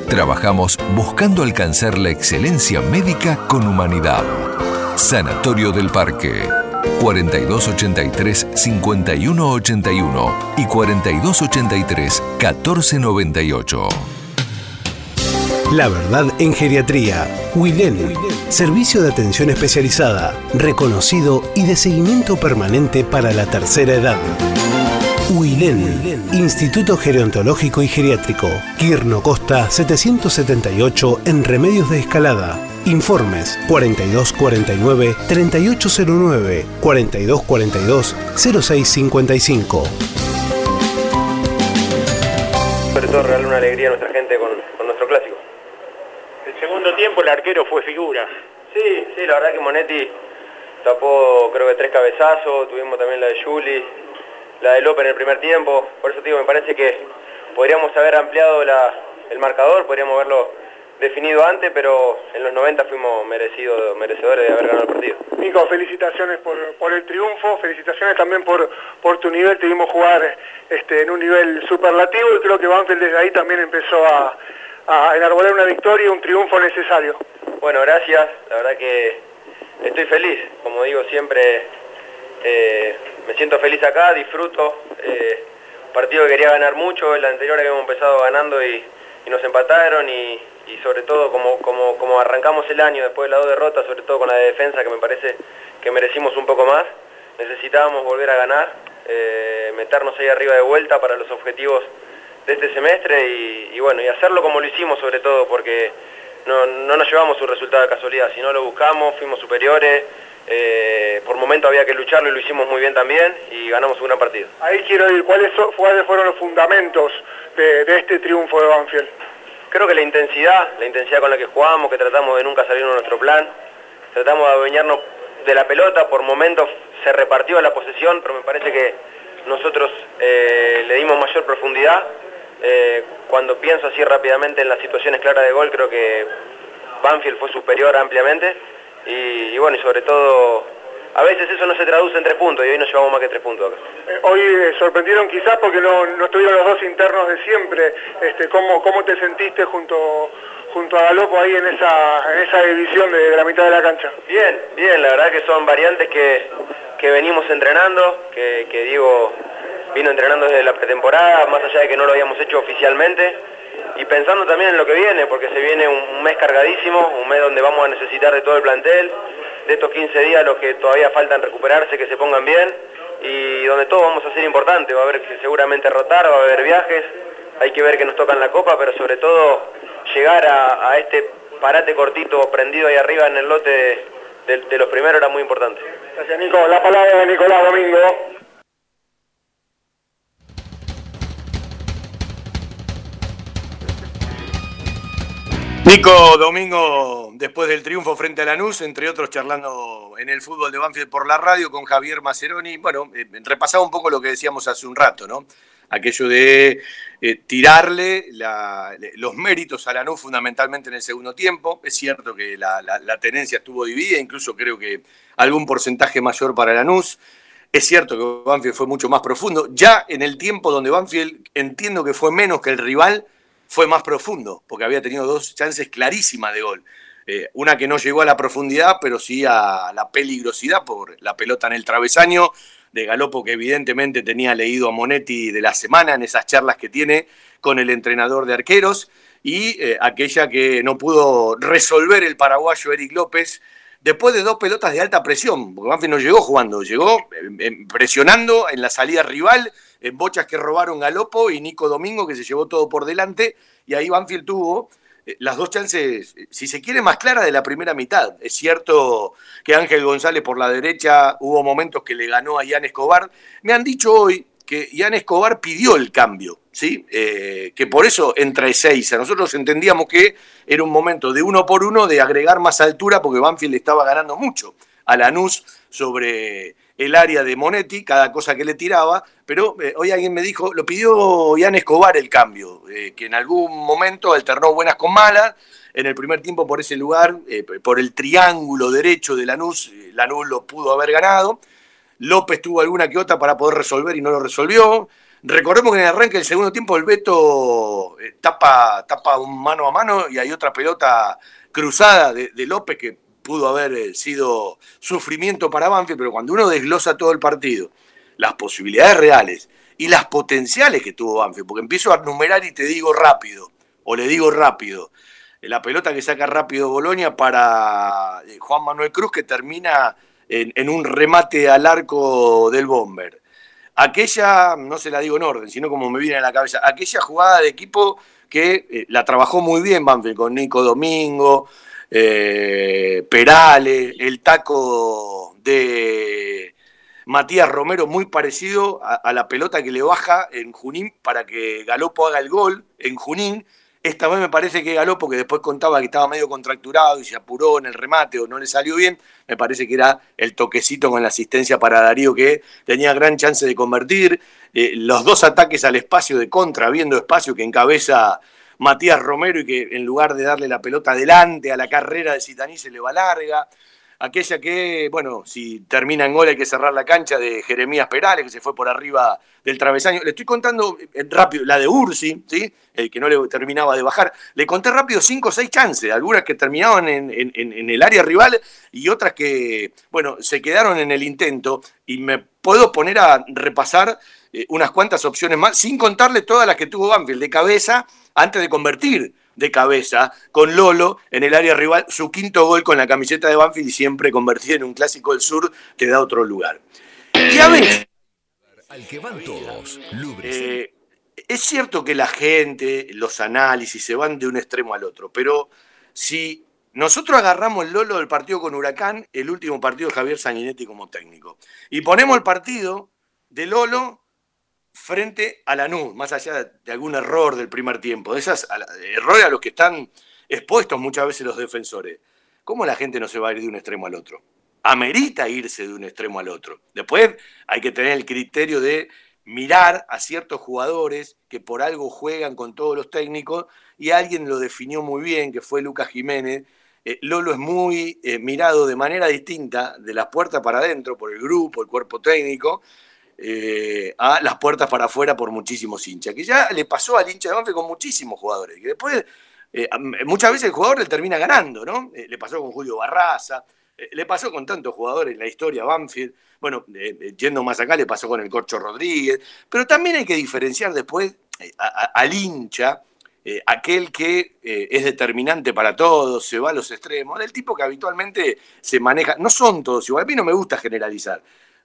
trabajamos buscando alcanzar la excelencia médica con humanidad. Sanatorio del Parque. 4283-5181 y 4283-1498. La verdad en geriatría. Wilén. Servicio de atención especializada, reconocido y de seguimiento permanente para la tercera edad. Huilén, Instituto Gerontológico y Geriátrico, Quirno Costa 778 en Remedios de Escalada. Informes 4249-3809, 4242-0655. Sobre todo regalar una alegría a nuestra gente con, con nuestro clásico. El segundo tiempo el arquero fue figura. Sí, sí, la verdad que Monetti tapó creo que tres cabezazos, tuvimos también la de Juli, la de López en el primer tiempo, por eso digo, me parece que podríamos haber ampliado el marcador, podríamos haberlo definido antes, pero en los 90 fuimos merecidos, merecedores de haber ganado el partido. Nico, felicitaciones por, el triunfo, felicitaciones también por, por tu nivel, te vimos jugar este, en un nivel superlativo y creo que Banfield desde ahí también empezó a, a enarbolar una victoria y un triunfo necesario. Bueno, gracias, la verdad que estoy feliz, como digo siempre, eh, me siento feliz acá, disfruto, eh, partido que quería ganar mucho, el anterior habíamos empezado ganando y, nos empataron y, sobre todo como, como, arrancamos el año después de las dos derrotas, sobre todo con la de defensa que me parece que merecimos un poco más, necesitábamos volver a ganar, eh, meternos ahí arriba de vuelta para los objetivos de este semestre y, bueno, y hacerlo como lo hicimos sobre todo porque no, no nos llevamos un resultado de casualidad, sino lo buscamos, fuimos superiores, eh, por momento había que lucharlo y lo hicimos muy bien también y ganamos un gran partido. Ahí quiero ir, ¿cuáles, fueron los fundamentos de, este triunfo de Banfield? Creo que la intensidad, la intensidad con la que jugamos, que tratamos de nunca salir de nuestro plan, tratamos de adueñarnos de la pelota, por momentos se repartió la posesión, pero me parece que nosotros eh, le dimos mayor profundidad. Eh, cuando pienso así rápidamente en las situaciones claras de gol, creo que Banfield fue superior ampliamente y, bueno, y sobre todo, a veces eso no se traduce en tres puntos y hoy nos llevamos más que tres puntos acá. Eh, hoy eh, sorprendieron quizás porque no, no, estuvieron los dos internos de siempre. Este, ¿cómo, ¿Cómo te sentiste junto, junto a Galopo ahí en esa, en esa división de, la mitad de la cancha? Bien, bien, la verdad que son variantes que, que venimos entrenando, que, que Diego vino entrenando desde la pretemporada, más allá de que no lo habíamos hecho oficialmente y pensando también en lo que viene, porque se viene un, mes cargadísimo, un mes donde vamos a necesitar de todo el plantel, de estos 15 días los que todavía faltan recuperarse, que se pongan bien, y donde todo vamos a ser importante, va a haber seguramente rotar, va a haber viajes, hay que ver que nos tocan la copa, pero sobre todo llegar a, este parate cortito prendido ahí arriba en el lote de los primeros era muy importante. Gracias Nico, la palabra de Nicolás Domingo. Nico Domingo, después del triunfo frente a Lanús, entre otros charlando en el fútbol de Banfield por la radio con Javier Maceroni, bueno, eh, repasaba un poco lo que decíamos hace un rato, ¿no? Aquello de eh, tirarle los méritos a Lanús fundamentalmente en el segundo tiempo. Es cierto que la, la, tenencia estuvo dividida, incluso creo que algún porcentaje mayor para Lanús. Es cierto que Banfield fue mucho más profundo. Ya en el tiempo donde Banfield entiendo que fue menos que el rival, fue más profundo, porque había tenido dos chances clarísimas de gol. Eh, una que no llegó a la profundidad, pero sí a la peligrosidad por la pelota en el travesaño de Galopo, que evidentemente tenía leído a Monetti de la semana en esas charlas que tiene con el entrenador de arqueros, y eh, aquella que no pudo resolver el paraguayo Eric López después de dos pelotas de alta presión, porque Banfield no llegó jugando, llegó eh, presionando en la salida rival en bochas que robaron Galopo y Nico Domingo, que se llevó todo por delante, y ahí Banfield tuvo eh, las dos chances, eh, si se quiere, más claras de la primera mitad. Es cierto que Ángel González por la derecha hubo momentos que le ganó a Ian Escobar. Me han dicho hoy que Ian Escobar pidió el cambio, ¿sí? Eh, que por eso entra seis. A nosotros entendíamos que era un momento de uno por uno de agregar más altura porque Banfield estaba ganando mucho a Lanús sobre el área de Monetti, cada cosa que le tiraba, pero eh, hoy alguien me dijo, lo pidió Ian Escobar el cambio, eh, que en algún momento alternó buenas con malas, en el primer tiempo por ese lugar, eh, por el triángulo derecho de Lanús, Lanús lo pudo haber ganado, López tuvo alguna que otra para poder resolver y no lo resolvió, Recordemos que en el arranque del segundo tiempo el Beto tapa, tapa un mano a mano y hay otra pelota cruzada de López que pudo haber eh, sido sufrimiento para Banfield, pero cuando uno desglosa todo el partido, las posibilidades reales y las potenciales que tuvo Banfield, porque empiezo a numerar y te digo rápido, o le digo rápido, la pelota que saca rápido Bolonia para eh, Juan Manuel Cruz que termina en, un remate al arco del Bomber. Aquella, no se la digo en orden, sino como me viene a la cabeza, aquella jugada de equipo que eh, la trabajó muy bien Banfield con Nico Domingo, eh, Perales, el taco de Matías Romero muy parecido a, la pelota que le baja en Junín para que Galopo haga el gol en Junín. Esta vez me parece que Galopo, que después contaba que estaba medio contracturado y se apuró en el remate o no le salió bien, me parece que era el toquecito con la asistencia para Darío que tenía gran chance de convertir. Eh, los dos ataques al espacio de contra, viendo espacio que encabeza Matías Romero y que en lugar de darle la pelota adelante a la carrera de Citaní se le va larga aquella que, bueno, si termina en gol hay que cerrar la cancha de Jeremías Perales, que se fue por arriba del travesaño. Le estoy contando eh, rápido, la de Ursi, ¿sí? el que no le terminaba de bajar. Le conté rápido cinco o seis chances, algunas que terminaban en, el área rival y otras que, bueno, se quedaron en el intento y me puedo poner a repasar eh, unas cuantas opciones más, sin contarle todas las que tuvo Banfield de cabeza antes de convertir de cabeza con Lolo en el área rival, su quinto gol con la camiseta de Banfield y siempre convertido en un clásico del sur que da otro lugar. Y a ver, al que van todos, eh, es cierto que la gente, los análisis se van de un extremo al otro, pero si nosotros agarramos el Lolo del partido con Huracán, el último partido de Javier Sanguinetti como técnico, y ponemos el partido de Lolo frente a Lanús, más allá de algún error del primer tiempo, de esos errores a los que están expuestos muchas veces los defensores. ¿Cómo la gente no se va a ir de un extremo al otro? Amerita irse de un extremo al otro. Después hay que tener el criterio de mirar a ciertos jugadores que por algo juegan con todos los técnicos y alguien lo definió muy bien, que fue Lucas Jiménez. Eh, Lolo es muy eh, mirado de manera distinta de las puertas para adentro por el grupo, el cuerpo técnico, eh, a las puertas para afuera por muchísimos hinchas, que ya le pasó al hincha de Banfield con muchísimos jugadores, que después eh, muchas veces el jugador le termina ganando, ¿no? Eh, le pasó con Julio Barraza, le pasó con tantos jugadores en la historia Banfield, bueno, yendo más acá le pasó con el Corcho Rodríguez, pero también hay que diferenciar después al hincha, aquel que es determinante para todos, se va a los extremos, del tipo que habitualmente se maneja, no son todos igual, a mí no me gusta generalizar,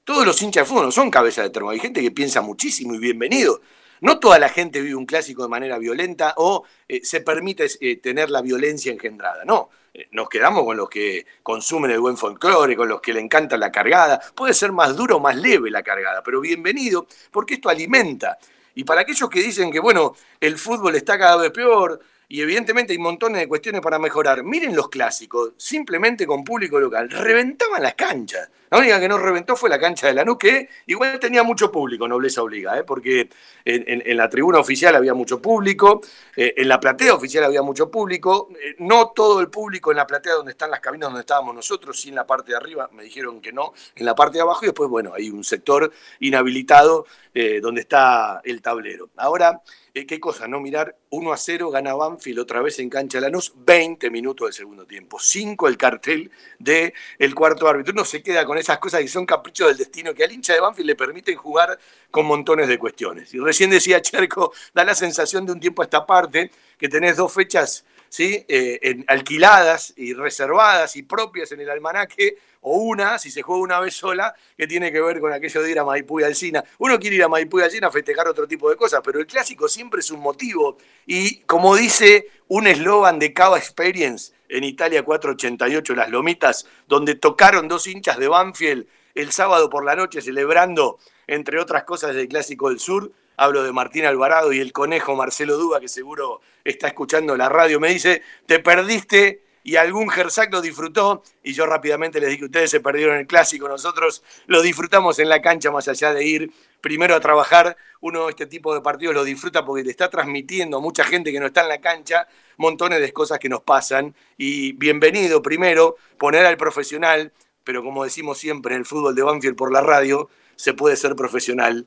todos los hinchas de fútbol no son cabeza de termo. Hay gente que piensa muchísimo y bienvenido. No toda la gente vive un clásico de manera violenta o eh, se permite eh, tener la violencia engendrada. No, eh, nos quedamos con los que consumen el buen folclore, con los que le encanta la cargada. Puede ser más duro o más leve la cargada, pero bienvenido porque esto alimenta. Y para aquellos que dicen que, bueno, el fútbol está cada vez peor, y evidentemente hay montones de cuestiones para mejorar. Miren los clásicos, simplemente con público local, reventaban las canchas. La única que no reventó fue la cancha de Lanús, que igual tenía mucho público, nobleza obliga, ¿eh? porque en, la tribuna oficial había mucho público, eh, en la platea oficial había mucho público, eh, no todo el público en la platea donde están las cabinas donde estábamos nosotros, sí en la parte de arriba, me dijeron que no, en la parte de abajo, y después, bueno, hay un sector inhabilitado donde está el tablero. Ahora, qué cosa, ¿no? Mirar 1 a 0, gana Banfield otra vez en cancha Lanús, 20 minutos del segundo tiempo, 5 el cartel del el cuarto árbitro. Uno se queda con esas cosas que son caprichos del destino, que al hincha de Banfield le permiten jugar con montones de cuestiones. Y recién decía Cherco, da la sensación de un tiempo a esta parte, que tenés dos fechas ¿sí? Eh, alquiladas y reservadas y propias en el almanaque, o una, si se juega una vez sola, que tiene que ver con aquello de ir a Maipú y Alcina. Uno quiere ir a Maipú y Alcina a festejar otro tipo de cosas, pero el clásico siempre es un motivo. Y como dice un eslogan de Cava Experience en Italia 488, Las Lomitas, donde tocaron dos hinchas de Banfield el sábado por la noche celebrando, entre otras cosas, el Clásico del Sur, hablo de Martín Alvarado y el conejo Marcelo Duba, que seguro está escuchando la radio, me dice, te perdiste y algún Gersac lo disfrutó y yo rápidamente les dije, ustedes se perdieron el clásico, nosotros lo disfrutamos en la cancha más allá de ir primero a trabajar, uno este tipo de partidos lo disfruta porque le está transmitiendo mucha gente que no está en la cancha montones de cosas que nos pasan. Y bienvenido primero poner al profesional, pero como decimos siempre en el fútbol de Banfield por la radio, se puede ser profesional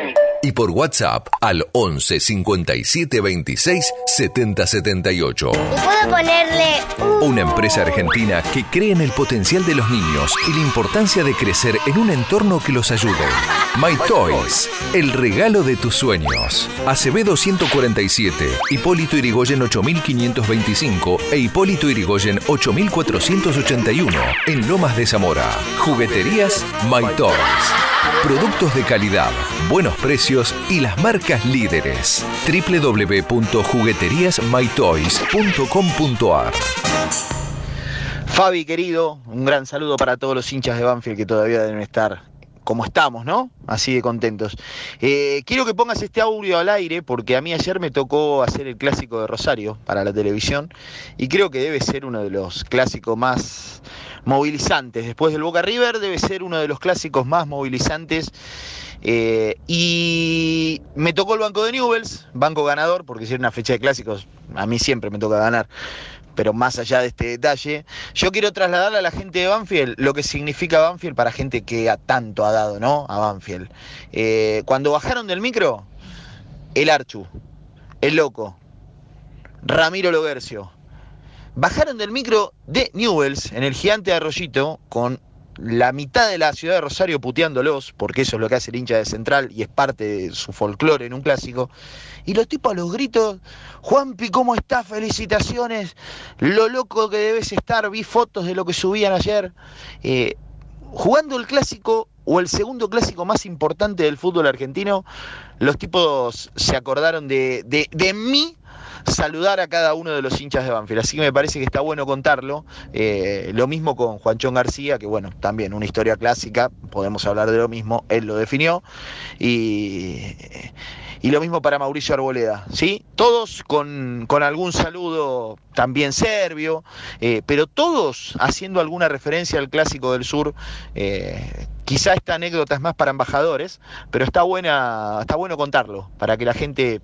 y por WhatsApp al 11 57 26 70 78. ¿Puedo ponerle Una empresa argentina que cree en el potencial de los niños y la importancia de crecer en un entorno que los ayude. My Toys, el regalo de tus sueños. Acevedo 147, Hipólito Irigoyen 8525 e Hipólito Irigoyen 8481 en Lomas de Zamora. Jugueterías My Toys. Productos de calidad, buenos precios y las marcas líderes. www.jugueteriasmytoys.com.ar Fabi, querido, un gran saludo para todos los hinchas de Banfield que todavía deben estar como estamos, ¿no? Así de contentos. Eh, quiero que pongas este audio al aire porque a mí ayer me tocó hacer el clásico de Rosario para la televisión y creo que debe ser uno de los clásicos más movilizantes. Después del Boca River debe ser uno de los clásicos más movilizantes. Eh, y me tocó el banco de Newells, banco ganador, porque si era una fecha de clásicos, a mí siempre me toca ganar pero más allá de este detalle, yo quiero trasladarle a la gente de Banfield lo que significa Banfield para gente que a tanto ha dado, ¿no? A Banfield. Eh, cuando bajaron del micro, el Archu, el Loco, Ramiro Logercio, bajaron del micro de Newells en el gigante de Arroyito con la mitad de la ciudad de Rosario puteándolos, porque eso es lo que hace el hincha de Central y es parte de su folclore en un clásico. Y los tipos a los gritos, Juanpi, ¿cómo estás? Felicitaciones, lo loco que debes estar, vi fotos de lo que subían ayer. Eh, jugando el clásico o el segundo clásico más importante del fútbol argentino, los tipos se acordaron de, de, de mí saludar a cada uno de los hinchas de Banfield. Así que me parece que está bueno contarlo. Eh, lo mismo con Juanchón García, que bueno, también una historia clásica, podemos hablar de lo mismo, él lo definió. Y, y lo mismo para Mauricio Arboleda, ¿sí? Todos con, con algún saludo también serbio, eh, pero todos haciendo alguna referencia al clásico del sur. Eh, quizá esta anécdota es más para embajadores, pero está buena, está bueno contarlo, para que la gente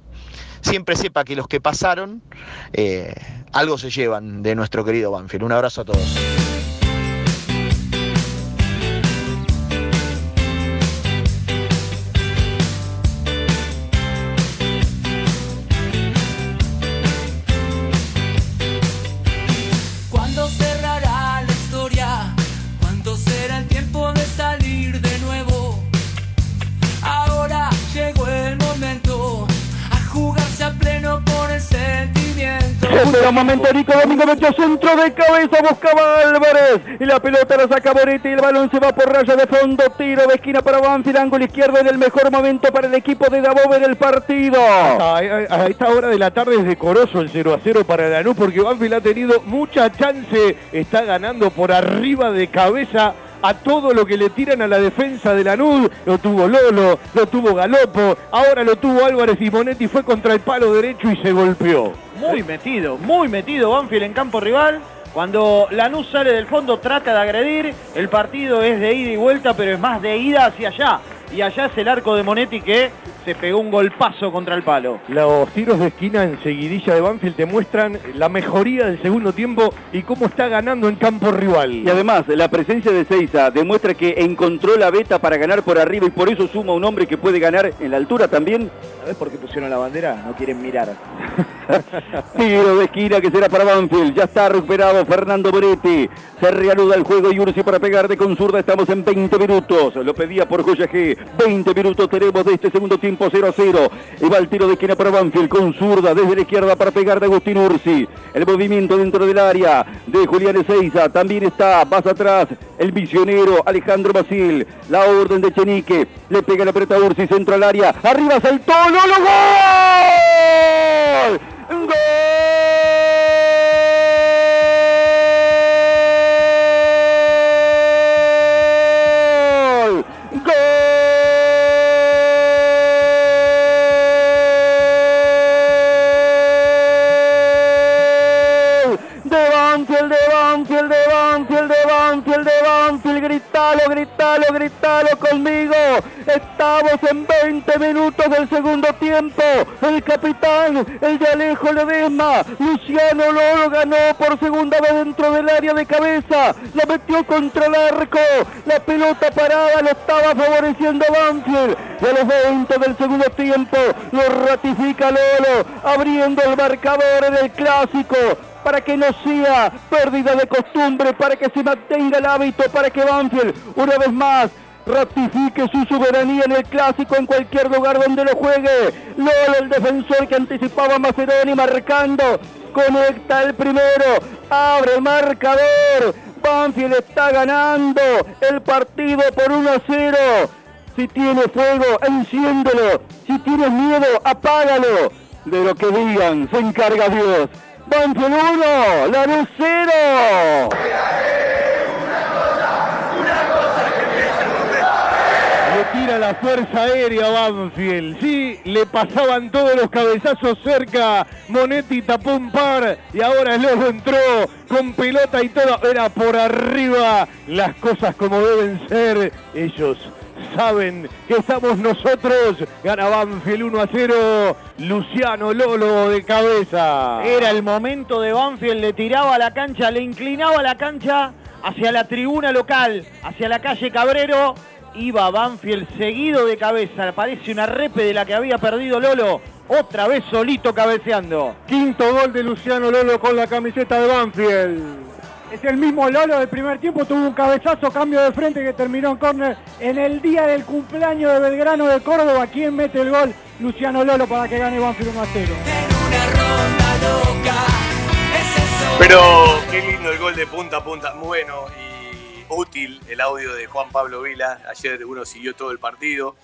siempre sepa que los que pasaron eh, algo se llevan de nuestro querido Banfield. Un abrazo a todos. Momento, Nico Domingo metió centro de cabeza, buscaba Álvarez. Y la pelota la saca Boretti y el balón se va por raya de fondo. Tiro de esquina para Banfield, ángulo izquierdo en el mejor momento para el equipo de Dabove del partido. A, a- a esta hora de la tarde es decoroso el 0 a 0 para Lanús porque Banfield ha tenido mucha chance, está ganando por arriba de cabeza a todo lo que le tiran a la defensa de Lanús. Lo tuvo Lolo, lo tuvo Galopo, ahora lo tuvo Álvarez y Monetti fue contra el palo derecho y se golpeó. Muy metido, muy metido Banfield en campo rival. Cuando Lanús sale del fondo trata de agredir, el partido es de ida y vuelta, pero es más de ida hacia allá. Y allá es el arco de Monetti que se pegó un golpazo contra el palo. Los tiros de esquina en seguidilla de Banfield demuestran la mejoría del segundo tiempo y cómo está ganando en campo rival. Y además, la presencia de Seiza demuestra que encontró la beta para ganar por arriba y por eso suma un hombre que puede ganar en la altura también. ¿Sabes por qué pusieron la bandera? No quieren mirar. [LAUGHS] Tiro de esquina que será para Banfield. Ya está recuperado Fernando Moretti. Se reanuda el juego y Ursi para pegar de con zurda. Estamos en 20 minutos. Lo pedía por Joya G. 20 minutos tenemos de este segundo tiempo 0 a 0. Y va el tiro de esquina para Banfield con zurda desde la izquierda para pegar de Agustín Ursi. El movimiento dentro del área de Julián Ezeiza. También está más atrás el visionero Alejandro Basil. La orden de Chenique. Le pega la pelota a Ursi. Centro al área. Arriba saltó. ¡Lolo! ¡Gol! ¡Gol! Contra el arco. La pelota parada lo estaba favoreciendo Banfield. Y a los 20 del segundo tiempo lo ratifica Lolo, abriendo el marcador en el clásico para que no sea pérdida de costumbre, para que se mantenga el hábito, para que Banfield una vez más ratifique su soberanía en el clásico en cualquier lugar donde lo juegue. Lolo, el defensor que anticipaba a Maceroni marcando, conecta el primero, abre el marcador. Banfield está ganando el partido por 1 a 0. Si tiene fuego, enciéndelo. Si tienes miedo, apágalo. De lo que digan, se encarga Dios. Banfield 1, Lanús 0. Tira la fuerza aérea Banfield. Sí, le pasaban todos los cabezazos cerca. Monetti tapó un par y ahora Lobo entró con pelota y todo. Era por arriba las cosas como deben ser. Ellos saben que estamos nosotros. Gana Banfield 1 a 0. Luciano Lolo de cabeza. Era el momento de Banfield, le tiraba a la cancha, le inclinaba la cancha hacia la tribuna local, hacia la calle Cabrero. Iba Banfield seguido de cabeza. Parece una repe de la que había perdido Lolo. Otra vez solito cabeceando. Quinto gol de Luciano Lolo con la camiseta de Banfield. Es el mismo Lolo del primer tiempo, tuvo un cabezazo, cambio de frente que terminó en córner en el día del cumpleaños de Belgrano de Córdoba. ¿Quién mete el gol? Luciano Lolo para que gane Banfield 1 a 0. Pero qué lindo el gol de punta a punta. Bueno y útil el audio de Juan Pablo Vila. Ayer uno siguió todo el partido.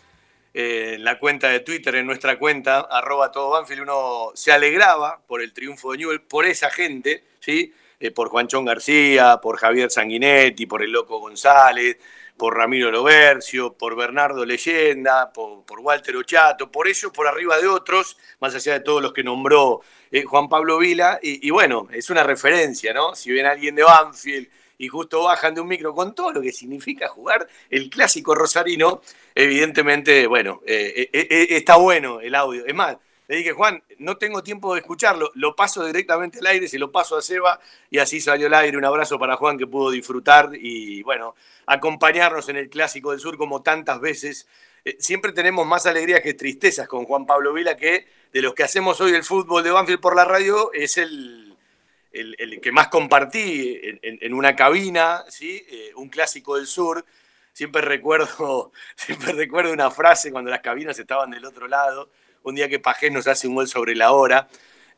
Eh, en la cuenta de Twitter, en nuestra cuenta, arroba todo Banfield, uno se alegraba por el triunfo de Newell, por esa gente, ¿sí? Eh, por Juanchón García, por Javier Sanguinetti, por el Loco González, por Ramiro Lobercio, por Bernardo Leyenda, por, Walter Ochato, por ellos por arriba de otros, más allá de todos los que nombró eh, Juan Pablo Vila. Y, bueno, es una referencia, ¿no? Si ven alguien de Banfield y justo bajan de un micro con todo lo que significa jugar el clásico rosarino, evidentemente, bueno, eh, eh, eh, está bueno el audio. Es más, le dije, Juan, no tengo tiempo de escucharlo, lo paso directamente al aire, se lo paso a Seba y así salió al aire. Un abrazo para Juan que pudo disfrutar y, bueno, acompañarnos en el Clásico del Sur como tantas veces. Siempre tenemos más alegrías que tristezas con Juan Pablo Vila, que de los que hacemos hoy el fútbol de Banfield por la radio es el, el, el que más compartí en, en- en una cabina, ¿sí? Eh, un Clásico del Sur. Siempre recuerdo, [LAUGHS] siempre recuerdo una frase cuando las cabinas estaban del otro lado un día que Pajés nos hace un gol sobre la hora,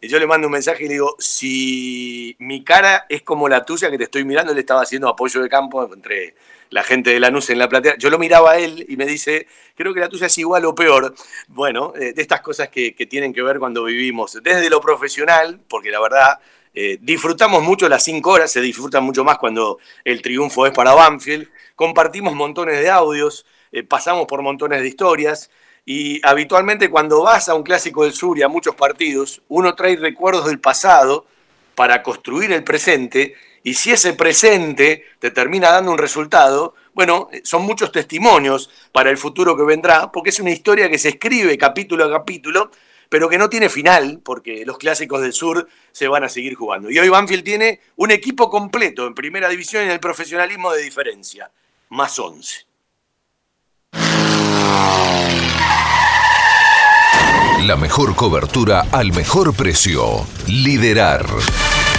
y yo le mando un mensaje y le digo, si mi cara es como la tuya que te estoy mirando, él estaba haciendo apoyo de campo entre la gente de Lanús en la platea, yo lo miraba a él y me dice, creo que la tuya es igual o peor. Bueno, eh, de estas cosas que, que tienen que ver cuando vivimos, desde lo profesional, porque la verdad... eh, disfrutamos mucho las cinco horas, se disfruta mucho más cuando el triunfo es para Banfield. Compartimos montones de audios, eh, pasamos por montones de historias. Y habitualmente cuando vas a un clásico del sur y a muchos partidos, uno trae recuerdos del pasado para construir el presente y si ese presente te termina dando un resultado, bueno, eh, son muchos testimonios para el futuro que vendrá, porque es una historia que se escribe capítulo a capítulo, pero que no tiene final, porque los clásicos del sur se van a seguir jugando. Y hoy Banfield tiene un equipo completo en primera división en el profesionalismo de diferencia, más 11. La mejor cobertura al mejor precio. Liderar.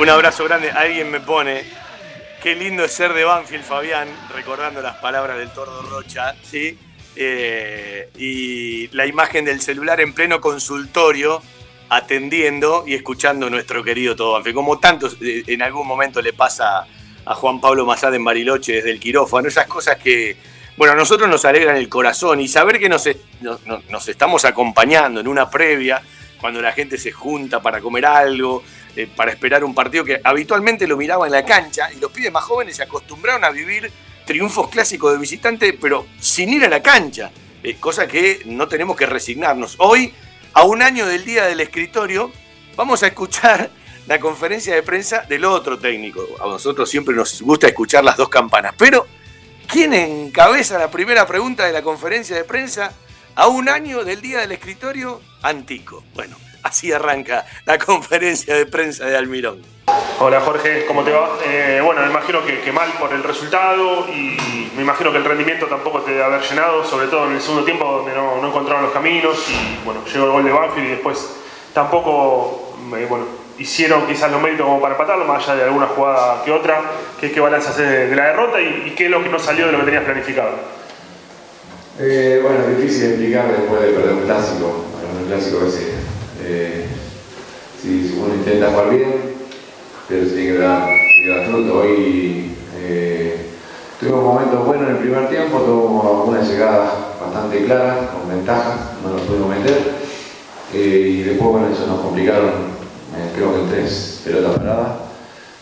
Un abrazo grande. Alguien me pone. Qué lindo es ser de Banfield, Fabián, recordando las palabras del Tordo Rocha, ¿sí? Eh, y la imagen del celular en pleno consultorio, atendiendo y escuchando a nuestro querido Todo Banfield. Como tantos eh, en algún momento le pasa a Juan Pablo Mazada en Bariloche desde el quirófano, esas cosas que, bueno, a nosotros nos alegran el corazón y saber que nos estamos acompañando en una previa, cuando la gente se junta para comer algo, eh, para esperar un partido que habitualmente lo miraba en la cancha y los pibes más jóvenes se acostumbraron a vivir triunfos clásicos de visitante, pero sin ir a la cancha, cosa que no tenemos que resignarnos. Hoy, a un año del día del escritorio, vamos a escuchar [LAUGHS] la conferencia de prensa del otro técnico. A nosotros siempre nos gusta escuchar las dos campanas, pero ¿quién encabeza la primera pregunta de la conferencia de prensa? A un año del día del escritorio, Antico. Bueno, Así arranca la conferencia de prensa de Almirón. Hola Jorge, ¿cómo te va? Eh, bueno, me imagino que, mal por el resultado y me imagino que el rendimiento tampoco te debe haber llenado, sobre todo en el segundo tiempo donde no, encontraron los caminos y bueno, llegó el gol de Banfield y después tampoco eh, bueno, hicieron quizás los méritos como para empatarlo, más allá de alguna jugada que otra. ¿Qué, qué balance haces de, la derrota y, qué es lo que no salió de lo que tenías planificado? Eh, bueno, es difícil explicar después de perder un clásico. un clásico ese eh, si uno intenta jugar bien, pero se tiene que dar, fruto. Hoy eh, tuvimos momentos buenos en el primer tiempo, tuvimos una llegada bastante clara, con ventaja, no nos pudimos meter. Eh, y después, bueno, eso nos complicaron, creo que en tres pelotas paradas,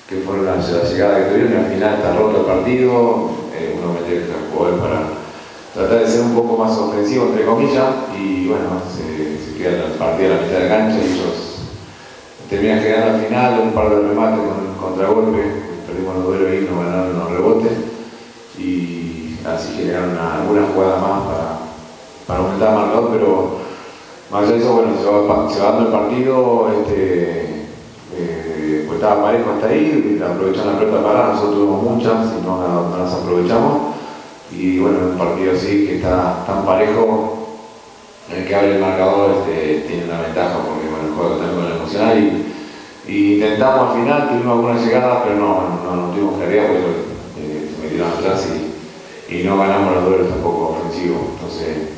que fueron la, llegada que tuvieron y al final está roto el partido, uno mete el jugador para tratar de ser un poco más ofensivo, entre comillas, y bueno, se, se queda el partido a la mitad de cancha y ellos terminan quedando al final, un par de remates con contragolpe, perdimos los duelos y nos ganaron los rebotes, y así generaron alguna jugada más para, para aumentar el marcador, pero más allá de eso, bueno, se va, dando el partido, este, eh, pues estaba parejo hasta ahí, aprovechando la pelota para nosotros tuvimos muchas y no las aprovechamos y bueno, un partido así que está tan parejo, el que abre el marcador este, tiene una ventaja porque bueno, el juego también con el emocional y, intentamos al final, tuvimos algunas llegadas pero no, no, no tuvimos claridad porque eh, se metieron atrás y, y, no ganamos los duelos tampoco ofensivos. Entonces,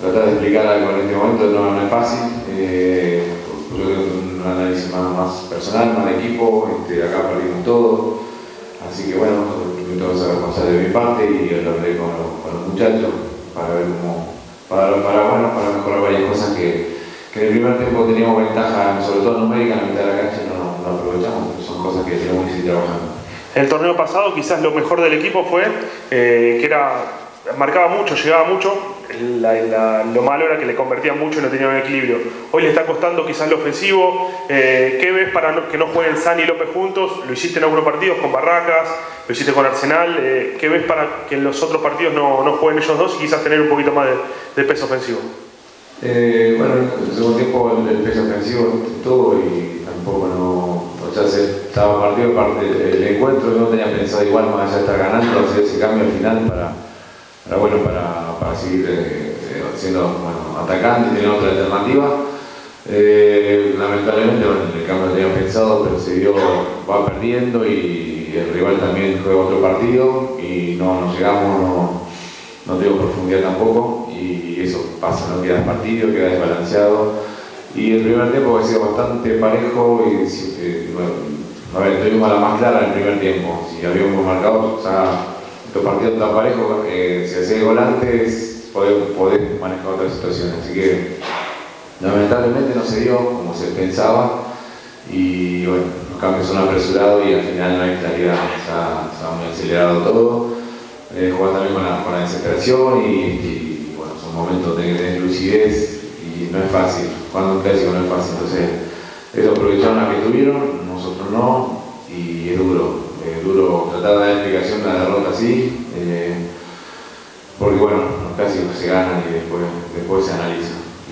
tratar de explicar algo en este momento no, es fácil. Eh, yo que un análisis más, más personal, más de equipo, este, acá perdimos todo. Así que bueno, entonces a pasar de mi parte y lo hablé con los, muchachos para ver cómo, para, para, bueno, para mejorar varias cosas que, que en el primer tiempo teníamos ventaja, sobre todo numérica, en la mitad de la cancha no, no aprovechamos, son cosas que tenemos que seguir trabajando. El torneo pasado quizás lo mejor del equipo fue eh, que era marcaba mucho, llegaba mucho, lo malo era que le convertía mucho y no tenía un equilibrio. Hoy le está costando quizás lo ofensivo. Eh, ¿Qué ves para que no jueguen Sani y López juntos? Lo hiciste en algunos partidos con Barracas, lo hiciste con Arsenal. Eh, ¿Qué ves para que en los otros partidos no, no, jueguen ellos dos y quizás tener un poquito más de, peso ofensivo? Eh, bueno, en el segundo tiempo el, peso ofensivo todo y tampoco no. O sea, se estaba partido parte el encuentro, no tenía pensado igual más allá de estar ganando, hacer ese cambio al final para para, bueno, para, para seguir eh, eh, siendo bueno, atacante y otra alternativa. Eh, lamentablemente, el cambio lo tenía pensado, pero se dio, va perdiendo y el rival también juega otro partido y no nos llegamos, no, no tengo profundidad tampoco. Y eso pasa, no queda partido, queda desbalanceado. Y el primer tiempo ha sido bastante parejo y bueno, a ver, tuvimos la más clara en el primer tiempo, si habíamos marcado, o estos partidos tan parejos, eh, si haces volantes, podés, manejar otras situaciones. Así que lamentablemente no se dio como se pensaba. Y bueno, los cambios son apresurados y al final no hay claridad, se ha muy acelerado todo. Eh, jugar también con la, desesperación y, bueno, son momentos de tener lucidez y no es fácil, cuando un clásico no es fácil, entonces ellos aprovecharon la que tuvieron, nosotros no y es duro tratar de dar explicación de una derrota así, eh, porque bueno, casi se ganan y después, después se analiza.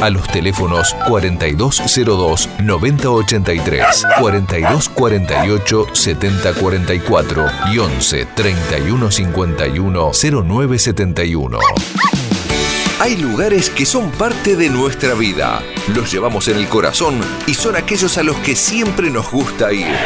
a los teléfonos 4202 9083, 4248 7044 y 11 3151 0971. Hay lugares que son parte de nuestra vida. Los llevamos en el corazón y son aquellos a los que siempre nos gusta ir.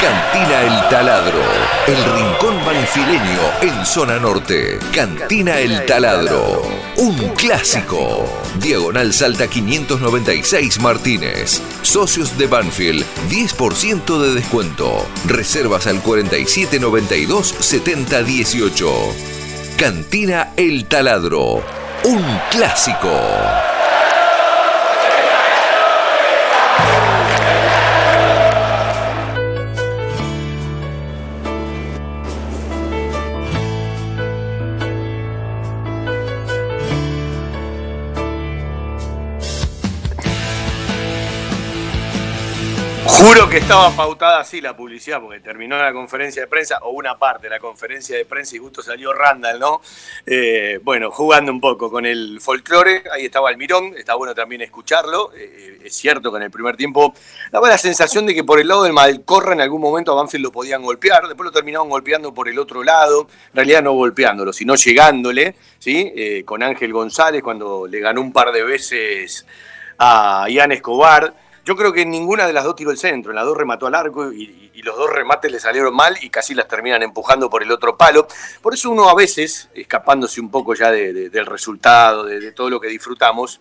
Cantina El Taladro, el rincón banfileño en zona norte. Cantina El Taladro, un clásico. Diagonal Salta 596 Martínez. Socios de Banfield, 10% de descuento. Reservas al 4792 7018. Cantina El Taladro, un clásico. Juro que estaba pautada así la publicidad, porque terminó la conferencia de prensa, o una parte de la conferencia de prensa, y justo salió Randall, ¿no? Eh, bueno, jugando un poco con el folclore, ahí estaba Almirón, está bueno también escucharlo. Eh, es cierto que en el primer tiempo daba la sensación de que por el lado del Malcorra en algún momento a Banfield lo podían golpear, después lo terminaron golpeando por el otro lado, en realidad no golpeándolo, sino llegándole, ¿sí? Eh, con Ángel González cuando le ganó un par de veces a Ian Escobar. Yo creo que ninguna de las dos tiró el centro, en las dos remató al arco y, los dos remates le salieron mal y casi las terminan empujando por el otro palo. Por eso uno a veces, escapándose un poco ya de, de, del resultado, de, todo lo que disfrutamos,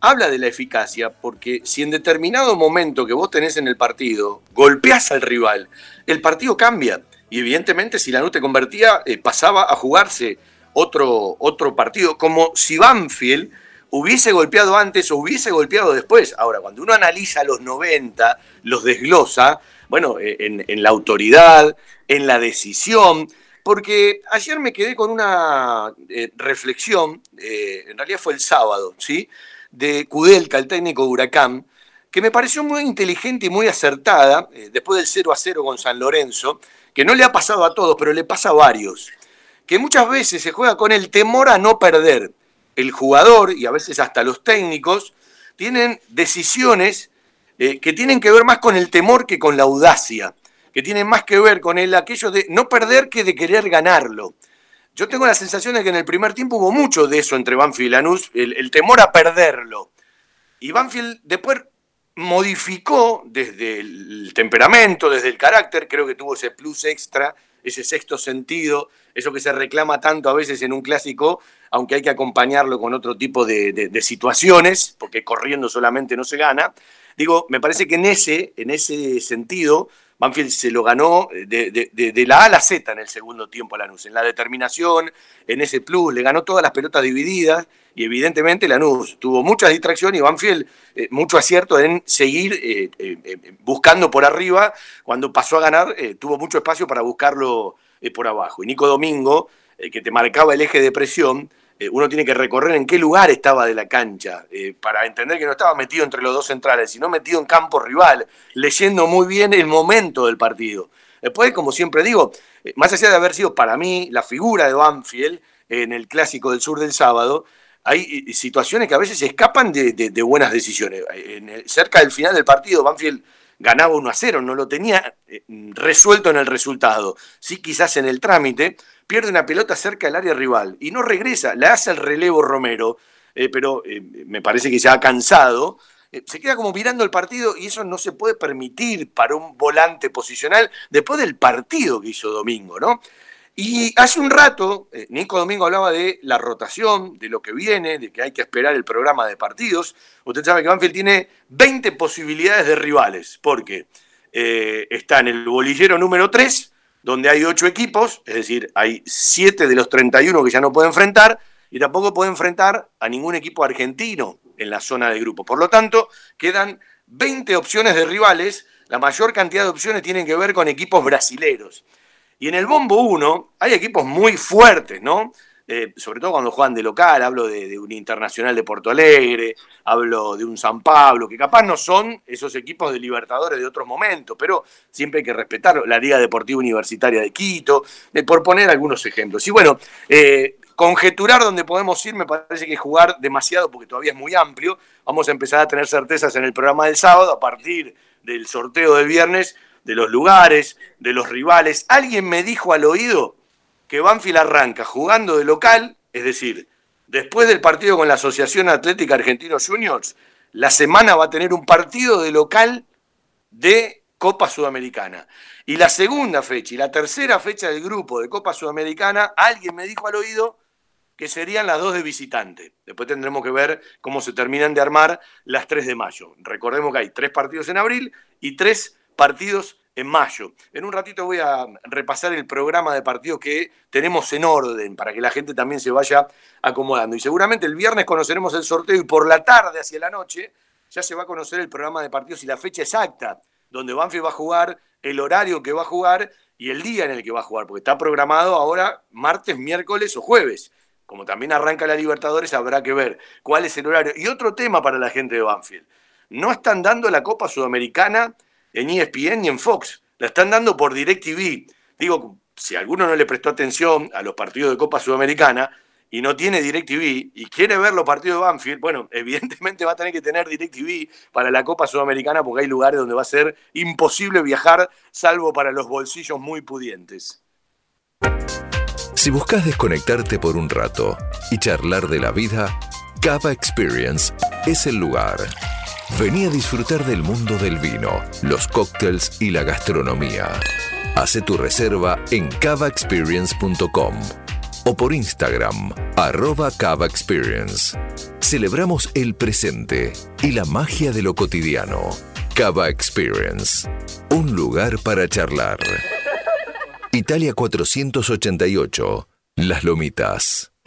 habla de la eficacia, porque si en determinado momento que vos tenés en el partido golpeás al rival, el partido cambia. Y evidentemente si Lanús te convertía, eh, pasaba a jugarse otro, otro partido, como si Banfield hubiese golpeado antes o hubiese golpeado después. Ahora, cuando uno analiza los 90, los desglosa, bueno, eh, en, la autoridad, en la decisión, porque ayer me quedé con una eh, reflexión, eh, en realidad fue el sábado, ¿sí? De Kudelka, el técnico Huracán, que me pareció muy inteligente y muy acertada, después del 0 a 0 con San Lorenzo, que no le ha pasado a todos, pero le pasa a varios, que muchas veces se juega con el temor a no perder el jugador y a veces hasta los técnicos tienen decisiones eh, que tienen que ver más con el temor que con la audacia, que tienen más que ver con el aquello de no perder que de querer ganarlo. Yo tengo la sensación de que en el primer tiempo hubo mucho de eso entre Banfield y Lanús, el, el temor a perderlo. Y Banfield después modificó desde el temperamento, desde el carácter, creo que tuvo ese plus extra, ese sexto sentido, eso que se reclama tanto a veces en un clásico, aunque hay que acompañarlo con otro tipo de, situaciones, porque corriendo solamente no se gana. Digo, me parece que en ese, en ese sentido, Banfield se lo ganó de, de, la A a la Z en el segundo tiempo a Lanús, en la determinación, en ese plus, le ganó todas las pelotas divididas y evidentemente Lanús tuvo mucha distracción y Banfield eh, mucho acierto en seguir eh, eh, buscando por arriba, cuando pasó a ganar eh, tuvo mucho espacio para buscarlo eh, por abajo. Y Nico Domingo, que te marcaba el eje de presión, eh, uno tiene que recorrer en qué lugar estaba de la cancha eh, para entender que no estaba metido entre los dos centrales, sino metido en campo rival, leyendo muy bien el momento del partido. Después, como siempre digo, eh, más allá de haber sido para mí la figura de Banfield en el clásico del sur del sábado, hay situaciones que a veces escapan de, buenas decisiones. En cerca del final del partido, Banfield ganaba 1 a 0, no lo tenía resuelto en el resultado. Sí, quizás en el trámite, pierde una pelota cerca del área rival y no regresa, le hace el relevo Romero, eh, pero eh, me parece que se ha cansado, eh, se queda como mirando el partido y eso no se puede permitir para un volante posicional después del partido que hizo Domingo, ¿no? Y hace un rato, Nico Domingo hablaba de la rotación, de lo que viene, de que hay que esperar el programa de partidos. Usted sabe que Banfield tiene 20 posibilidades de rivales, porque está en el bolillero número 3, donde hay 8 equipos, es decir, hay 7 de los 31 que ya no puede enfrentar, y tampoco puede enfrentar a ningún equipo argentino en la zona de grupo. Por lo tanto, quedan 20 opciones de rivales, la mayor cantidad de opciones tienen que ver con equipos brasileros. Y en el Bombo 1 hay equipos muy fuertes, ¿no? Eh, sobre todo cuando juegan de local, hablo de, un Internacional de Porto Alegre, hablo de un San Pablo, que capaz no son esos equipos de Libertadores de otros momentos, pero siempre hay que respetar la Liga Deportiva Universitaria de Quito, por poner algunos ejemplos. Y bueno, eh, conjeturar dónde podemos ir me parece que jugar demasiado porque todavía es muy amplio. Vamos a empezar a tener certezas en el programa del sábado a partir del sorteo del viernes, de los lugares, de los rivales. Alguien me dijo al oído que Banfield arranca jugando de local, es decir, después del partido con la Asociación Atlética Argentinos Juniors, la semana va a tener un partido de local de Copa Sudamericana. Y la segunda fecha y la tercera fecha del grupo de Copa Sudamericana, alguien me dijo al oído que serían las dos de visitante. Después tendremos que ver cómo se terminan de armar las tres de mayo. Recordemos que hay tres partidos en abril y tres partidos en mayo. En un ratito voy a repasar el programa de partidos que tenemos en orden para que la gente también se vaya acomodando. Y seguramente el viernes conoceremos el sorteo y por la tarde hacia la noche ya se va a conocer el programa de partidos y la fecha exacta donde Banfield va a jugar, el horario que va a jugar y el día en el que va a jugar, porque está programado ahora martes, miércoles o jueves. Como también arranca la Libertadores, habrá que ver cuál es el horario. Y otro tema para la gente de Banfield. No están dando la Copa Sudamericana en ESPN ni en Fox. La están dando por DirecTV. Digo, si alguno no le prestó atención a los partidos de Copa Sudamericana y no tiene DirecTV y quiere ver los partidos de Banfield, bueno, [LAUGHS] evidentemente va a tener que tener DirecTV para la Copa Sudamericana porque hay lugares donde va a ser imposible viajar, salvo para los bolsillos muy pudientes. Si buscas desconectarte por un rato y charlar de la vida, Cava Experience es el lugar. Vení a disfrutar del mundo del vino, los cócteles y la gastronomía. Hace tu reserva en cavaexperience.com o por Instagram, arroba Cava Experience. Celebramos el presente y la magia de lo cotidiano. Cava Experience, un lugar para charlar. Italia 488, Las Lomitas.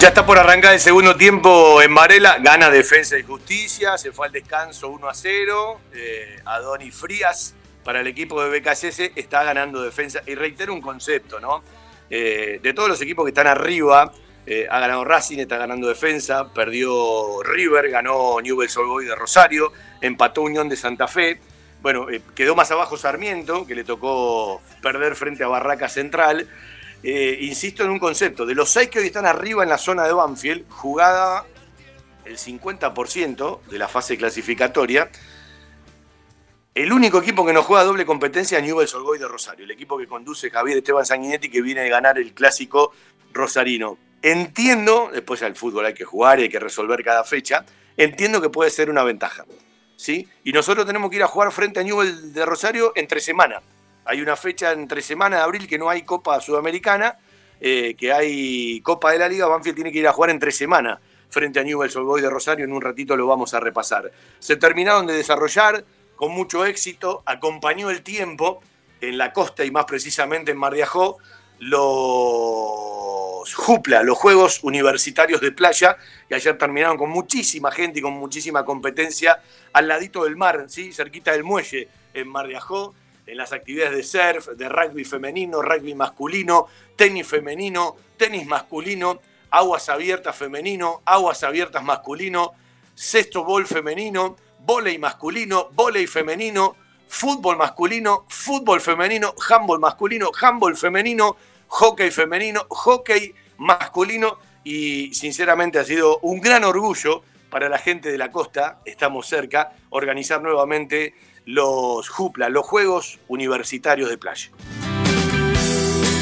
Ya está por arrancar el segundo tiempo en Varela, gana Defensa y Justicia, se fue al descanso 1 a 0. Eh, Adoni Frías para el equipo de BKSS está ganando defensa. Y reitero un concepto, ¿no? Eh, de todos los equipos que están arriba, eh, ha ganado Racing, está ganando defensa, perdió River, ganó Newell's Old de Rosario, empató Unión de Santa Fe. Bueno, quedó más abajo Sarmiento, que le tocó perder frente a Barraca Central. Eh, insisto en un concepto, de los seis que hoy están arriba en la zona de Banfield, jugada el 50% de la fase clasificatoria, el único equipo que no juega doble competencia es Newell's Old de Rosario, el equipo que conduce Javier Esteban Sanguinetti que viene de ganar el clásico rosarino. Entiendo, después al fútbol hay que jugar y hay que resolver cada fecha, entiendo que puede ser una ventaja. ¿sí? Y nosotros tenemos que ir a jugar frente a Newell de Rosario entre semana hay una fecha entre semana de abril que no hay Copa Sudamericana, eh, que hay Copa de la Liga. Banfield tiene que ir a jugar entre semana frente a Newell's Old Boys de Rosario. En un ratito lo vamos a repasar. Se terminaron de desarrollar con mucho éxito, acompañó el tiempo en la costa y más precisamente en Mar de Ajó, los JUPLA, los Juegos Universitarios de Playa, que ayer terminaron con muchísima gente y con muchísima competencia al ladito del mar, ¿sí? cerquita del muelle en Mar de Ajó en las actividades de surf, de rugby femenino, rugby masculino, tenis femenino, tenis masculino, aguas abiertas femenino, aguas abiertas masculino, sexto bol femenino, volei masculino, volei femenino, fútbol masculino, fútbol femenino, handball masculino, handball femenino, hockey femenino, hockey masculino. Y sinceramente ha sido un gran orgullo para la gente de la costa, estamos cerca, organizar nuevamente los JUPLA, los Juegos Universitarios de Playa.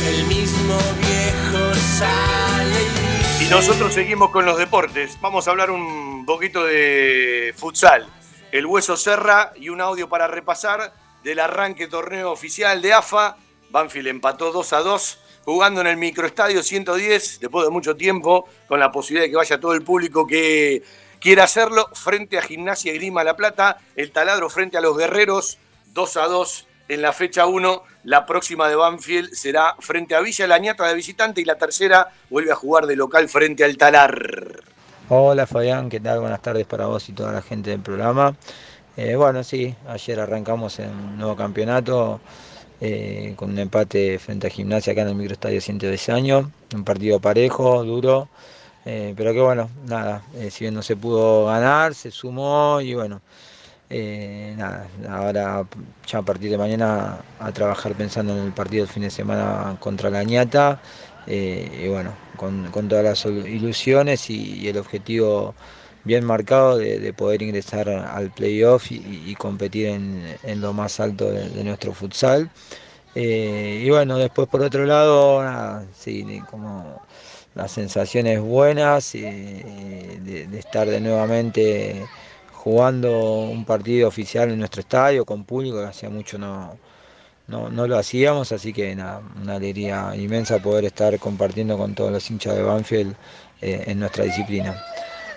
El mismo viejo sale y Y nosotros seguimos con los deportes. Vamos a hablar un poquito de futsal. El Hueso Serra y un audio para repasar del arranque torneo oficial de AFA. Banfield empató 2 a 2 jugando en el microestadio 110 después de mucho tiempo con la posibilidad de que vaya todo el público que quiera hacerlo frente a Gimnasia y Grima La Plata. El taladro frente a los guerreros 2 a 2 en la fecha 1. La próxima de Banfield será frente a Villa Lañata de visitante y la tercera vuelve a jugar de local frente al Talar. Hola Fabián, ¿qué tal? Buenas tardes para vos y toda la gente del programa. Eh, bueno, sí, ayer arrancamos en un nuevo campeonato eh, con un empate frente a Gimnasia acá en el microestadio 110 años, un partido parejo, duro, eh, pero que bueno, nada, eh, si bien no se pudo ganar, se sumó y bueno, eh, nada, ahora ya a partir de mañana a trabajar pensando en el partido del fin de semana contra la ñata y bueno, con, con todas las ilusiones y, el objetivo bien marcado de, de poder ingresar al playoff y, competir en, en lo más alto de, nuestro futsal. Y bueno, después por otro lado, nada, sí, como las sensaciones buenas de, estar de nuevamente jugando un partido oficial en nuestro estadio con público que hacía mucho no, no, no lo hacíamos, así que nada, una alegría inmensa poder estar compartiendo con todos los hinchas de Banfield eh, en nuestra disciplina.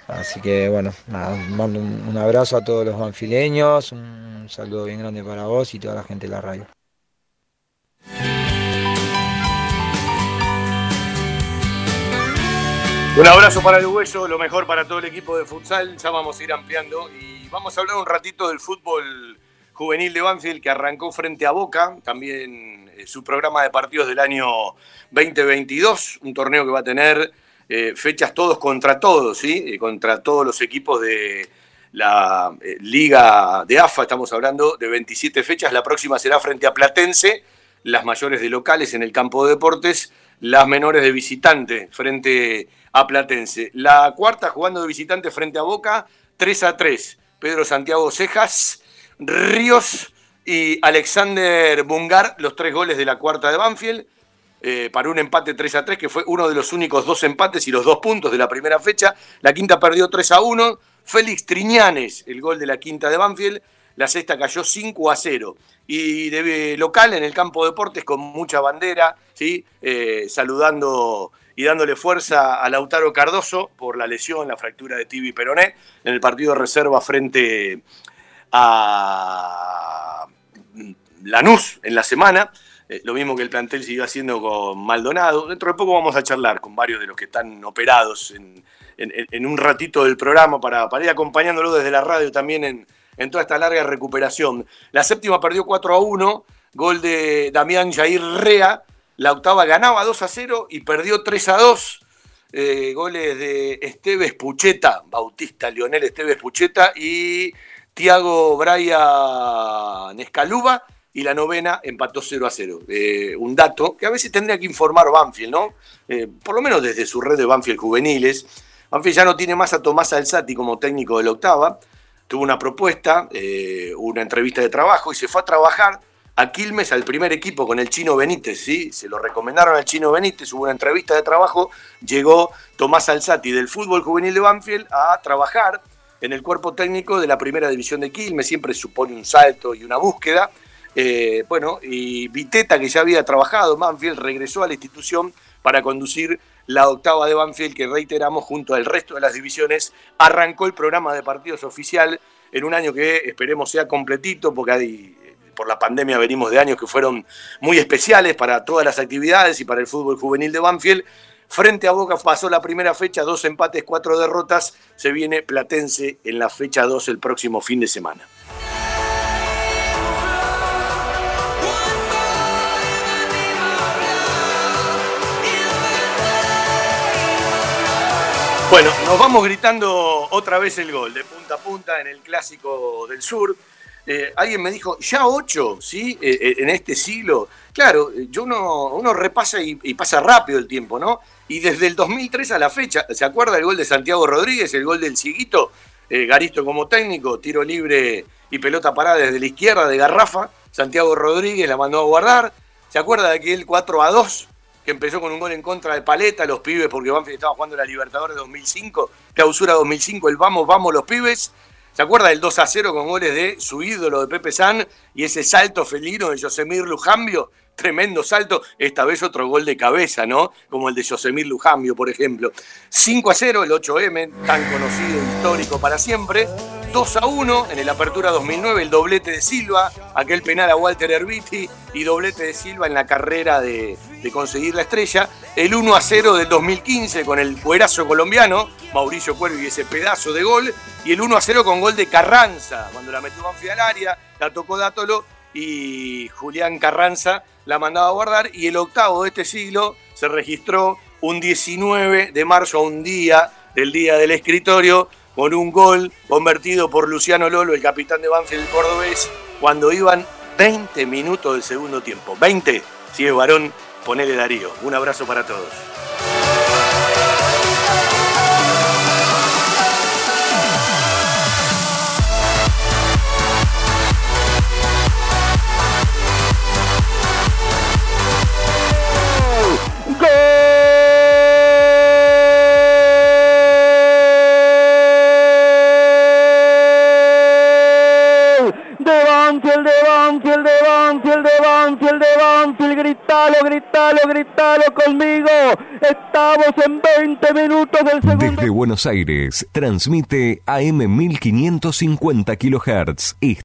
Así que bueno, mando un, un abrazo a todos los banfileños, un saludo bien grande para vos y toda la gente de la radio. Un abrazo para el hueso, lo mejor para todo el equipo de futsal. Ya vamos a ir ampliando y vamos a hablar un ratito del fútbol juvenil de Banfield que arrancó frente a Boca, también eh, su programa de partidos del año 2022, un torneo que va a tener eh, fechas todos contra todos, ¿sí? Eh, contra todos los equipos de la Liga de AFA, estamos hablando de 27 fechas, la próxima será frente a Platense, las mayores de locales en el campo de deportes, las menores de visitante frente a Platense. La cuarta jugando de visitante frente a Boca, 3 a 3. Pedro Santiago Cejas, Ríos y Alexander Bungar, los tres goles de la cuarta de Banfield, eh, para un empate 3 a 3, que fue uno de los únicos dos empates y los dos puntos de la primera fecha. La quinta perdió 3 a 1. Félix Triñanes, el gol de la quinta de Banfield. La sexta cayó 5 a 0. Y de local en el campo de deportes con mucha bandera, ¿sí? Eh, saludando y dándole fuerza a Lautaro Cardoso por la lesión, la fractura de tibia y peroné en el partido de reserva frente a Lanús en la semana. Eh, lo mismo que el plantel siguió haciendo con Maldonado. Dentro de poco vamos a charlar con varios de los que están operados en un ratito del programa para, para ir acompañándolo desde la radio también en, en toda esta larga recuperación. La séptima perdió 4 a 1, gol de Damián Jair Rea. La octava ganaba 2 a 0 y perdió 3 a 2. Eh, goles de Esteves Pucheta, Bautista Lionel Esteves Pucheta y Tiago Braya Nescaluba. Y la novena empató 0 a 0. Eh, un dato que a veces tendría que informar Banfield, ¿no? Eh, por lo menos desde su red de Banfield juveniles. Banfield ya no tiene más a Tomás Alzati como técnico de la octava. Tuvo una propuesta, eh, una entrevista de trabajo y se fue a trabajar a Quilmes al primer equipo con el Chino Benítez, ¿sí? Se lo recomendaron al Chino Benítez, hubo una entrevista de trabajo, llegó Tomás Alzati del fútbol juvenil de Banfield a trabajar en el cuerpo técnico de la primera división de Quilmes, siempre supone un salto y una búsqueda. Eh, bueno, y Viteta, que ya había trabajado en Banfield, regresó a la institución para conducir la octava de Banfield, que reiteramos, junto al resto de las divisiones, arrancó el programa de partidos oficial en un año que esperemos sea completito, porque por la pandemia venimos de años que fueron muy especiales para todas las actividades y para el fútbol juvenil de Banfield. Frente a Boca pasó la primera fecha, dos empates, cuatro derrotas. Se viene Platense en la fecha 2 el próximo fin de semana. Bueno, nos vamos gritando otra vez el gol de punta a punta en el clásico del sur. Eh, alguien me dijo, ya ocho, ¿sí? Eh, eh, en este siglo. Claro, yo uno, uno repasa y, pasa rápido el tiempo, ¿no? Y desde el 2003 a la fecha, ¿se acuerda el gol de Santiago Rodríguez, el gol del Cieguito? Eh, Garisto como técnico, tiro libre y pelota parada desde la izquierda de Garrafa. Santiago Rodríguez la mandó a guardar. ¿Se acuerda de aquel 4 a 2 empezó con un gol en contra de Paleta, los pibes, porque Banfield estaba jugando la Libertadores 2005, clausura 2005, el vamos, vamos los pibes? ¿Se acuerda del 2 a 0 con goles de su ídolo de Pepe San y ese salto felino de Josemir Lujambio? Tremendo salto, esta vez otro gol de cabeza, ¿no? Como el de Josemir Lujambio, por ejemplo. 5 a 0, el 8M, tan conocido, histórico para siempre. 2 a 1 en el Apertura 2009, el doblete de Silva, aquel penal a Walter Herbiti y doblete de Silva en la carrera de, conseguir la estrella. El 1 a 0 del 2015 con el cuerazo colombiano, Mauricio Cuervo y ese pedazo de gol. Y el 1 a 0 con gol de Carranza, cuando la metió Banfield al área, la tocó Dátolo y Julián Carranza la mandaba a guardar. Y el octavo de este siglo se registró un 19 de marzo, un día del día del escritorio, con un gol convertido por Luciano Lolo, el capitán de Banfield cordobés, cuando iban 20 minutos del segundo tiempo. 20, si es varón, ponele Darío. Un abrazo para todos. Gritalo, gritalo, conmigo. Estamos en 20 minutos del segundo. Desde Buenos Aires, transmite AM 1550 kHz.